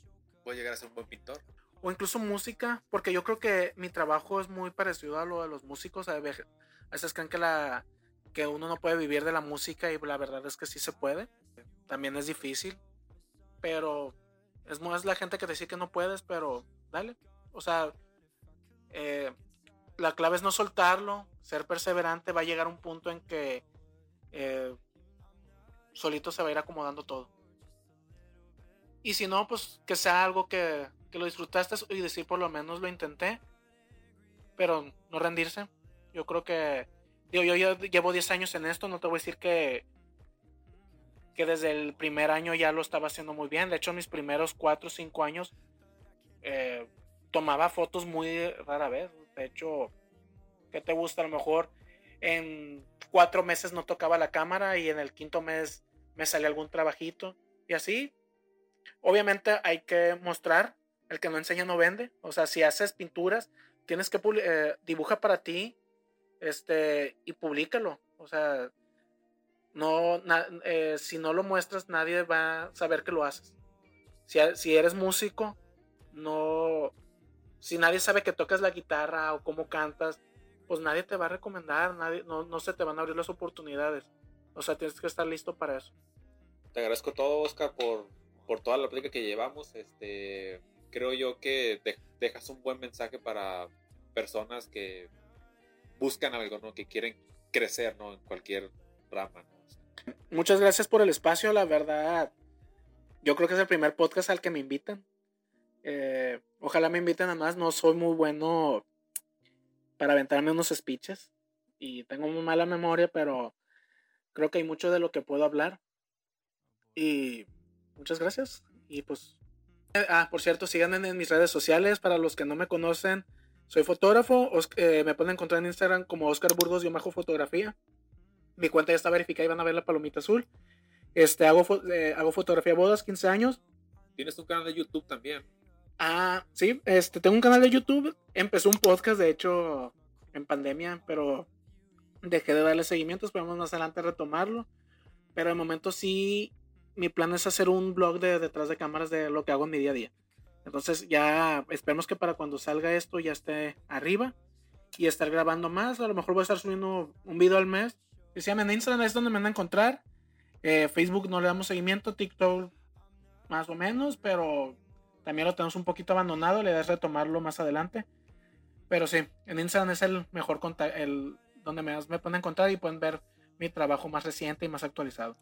Puedes llegar a ser un buen pintor. O incluso música, porque yo creo que mi trabajo es muy parecido a lo de los músicos. A veces creen que, la, que uno no puede vivir de la música y la verdad es que sí se puede. También es difícil, pero es más la gente que te dice que no puedes, pero dale. O sea, eh, la clave es no soltarlo, ser perseverante. Va a llegar un punto en que eh, solito se va a ir acomodando todo. Y si no, pues que sea algo que, que lo disfrutaste y decir por lo menos lo intenté. Pero no rendirse. Yo creo que. Digo, yo, yo llevo 10 años en esto, no te voy a decir que. Que desde el primer año ya lo estaba haciendo muy bien. De hecho, mis primeros 4 o 5 años eh, tomaba fotos muy rara vez. De hecho, ¿qué te gusta? A lo mejor en cuatro meses no tocaba la cámara y en el quinto mes me salía algún trabajito y así. Obviamente hay que mostrar, el que no enseña no vende, o sea, si haces pinturas, tienes que eh, dibuja para ti este, y públicalo, o sea, no, eh, si no lo muestras nadie va a saber que lo haces. Si, si eres músico, no, si nadie sabe que tocas la guitarra o cómo cantas, pues nadie te va a recomendar, nadie, no, no se te van a abrir las oportunidades. O sea, tienes que estar listo para eso. Te agradezco todo, Oscar, por, por toda la plática que llevamos. Este, creo yo que dejas un buen mensaje para personas que buscan algo, ¿no? Que quieren crecer, ¿no? En cualquier rama, Muchas gracias por el espacio, la verdad. Yo creo que es el primer podcast al que me invitan. Eh, ojalá me inviten a más. No soy muy bueno para aventarme unos speeches y tengo muy mala memoria, pero creo que hay mucho de lo que puedo hablar. Y muchas gracias. Y pues, ah, por cierto, síganme en mis redes sociales. Para los que no me conocen, soy fotógrafo. Eh, me pueden encontrar en Instagram como Oscar Burgos y bajo fotografía. Mi cuenta ya está verificada y van a ver la palomita azul. Este, hago, eh, hago fotografía bodas, 15 años. Tienes un canal de YouTube también. Ah, sí, este, tengo un canal de YouTube. Empezó un podcast, de hecho, en pandemia, pero dejé de darle seguimiento. Esperamos más adelante retomarlo. Pero de momento sí, mi plan es hacer un blog de detrás de cámaras de lo que hago en mi día a día. Entonces ya esperemos que para cuando salga esto ya esté arriba y estar grabando más. A lo mejor voy a estar subiendo un video al mes. Llama en Instagram, es donde me van a encontrar. Eh, Facebook no le damos seguimiento, TikTok más o menos, pero también lo tenemos un poquito abandonado, le das retomarlo más adelante. Pero sí, en Instagram es el mejor el donde me, me pueden encontrar y pueden ver mi trabajo más reciente y más actualizado.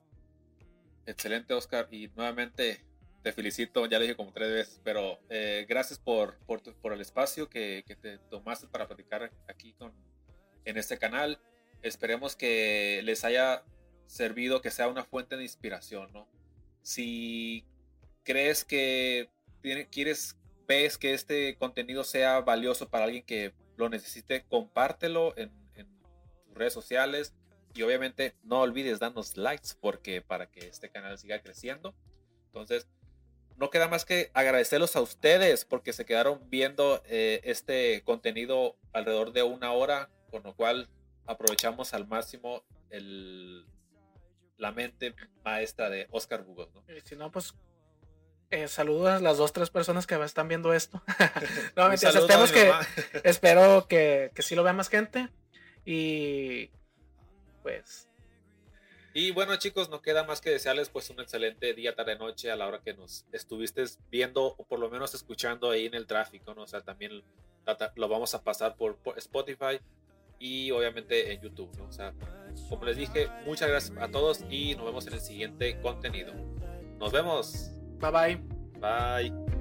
Excelente, Oscar. Y nuevamente te felicito, ya lo dije como tres veces, pero eh, gracias por, por, por, el espacio que, que, te tomaste para platicar aquí con, en este canal. Esperemos que les haya servido, que sea una fuente de inspiración, ¿no? Si crees que quieres, ves que este contenido sea valioso para alguien que lo necesite, compártelo en, tus redes sociales y obviamente no olvides darnos likes porque para que este canal siga creciendo. Entonces, no queda más que agradecerlos a ustedes porque se quedaron viendo eh, este contenido alrededor de una hora, con lo cual aprovechamos al máximo el, la mente maestra de Oscar Bugos. ¿no? si no, pues eh, saludos a las dos, tres personas que están viendo esto. no, mentiras, que, espero que, que sí lo vea más gente. Y pues. Y bueno, chicos, no queda más que desearles pues un excelente día, tarde, noche a la hora que nos estuviste viendo o por lo menos escuchando ahí en el tráfico, ¿no? O sea, también lo vamos a pasar por, por Spotify y obviamente en YouTube, ¿no? O sea, como les dije, muchas gracias a todos y nos vemos en el siguiente contenido. Nos vemos. Bye bye. Bye.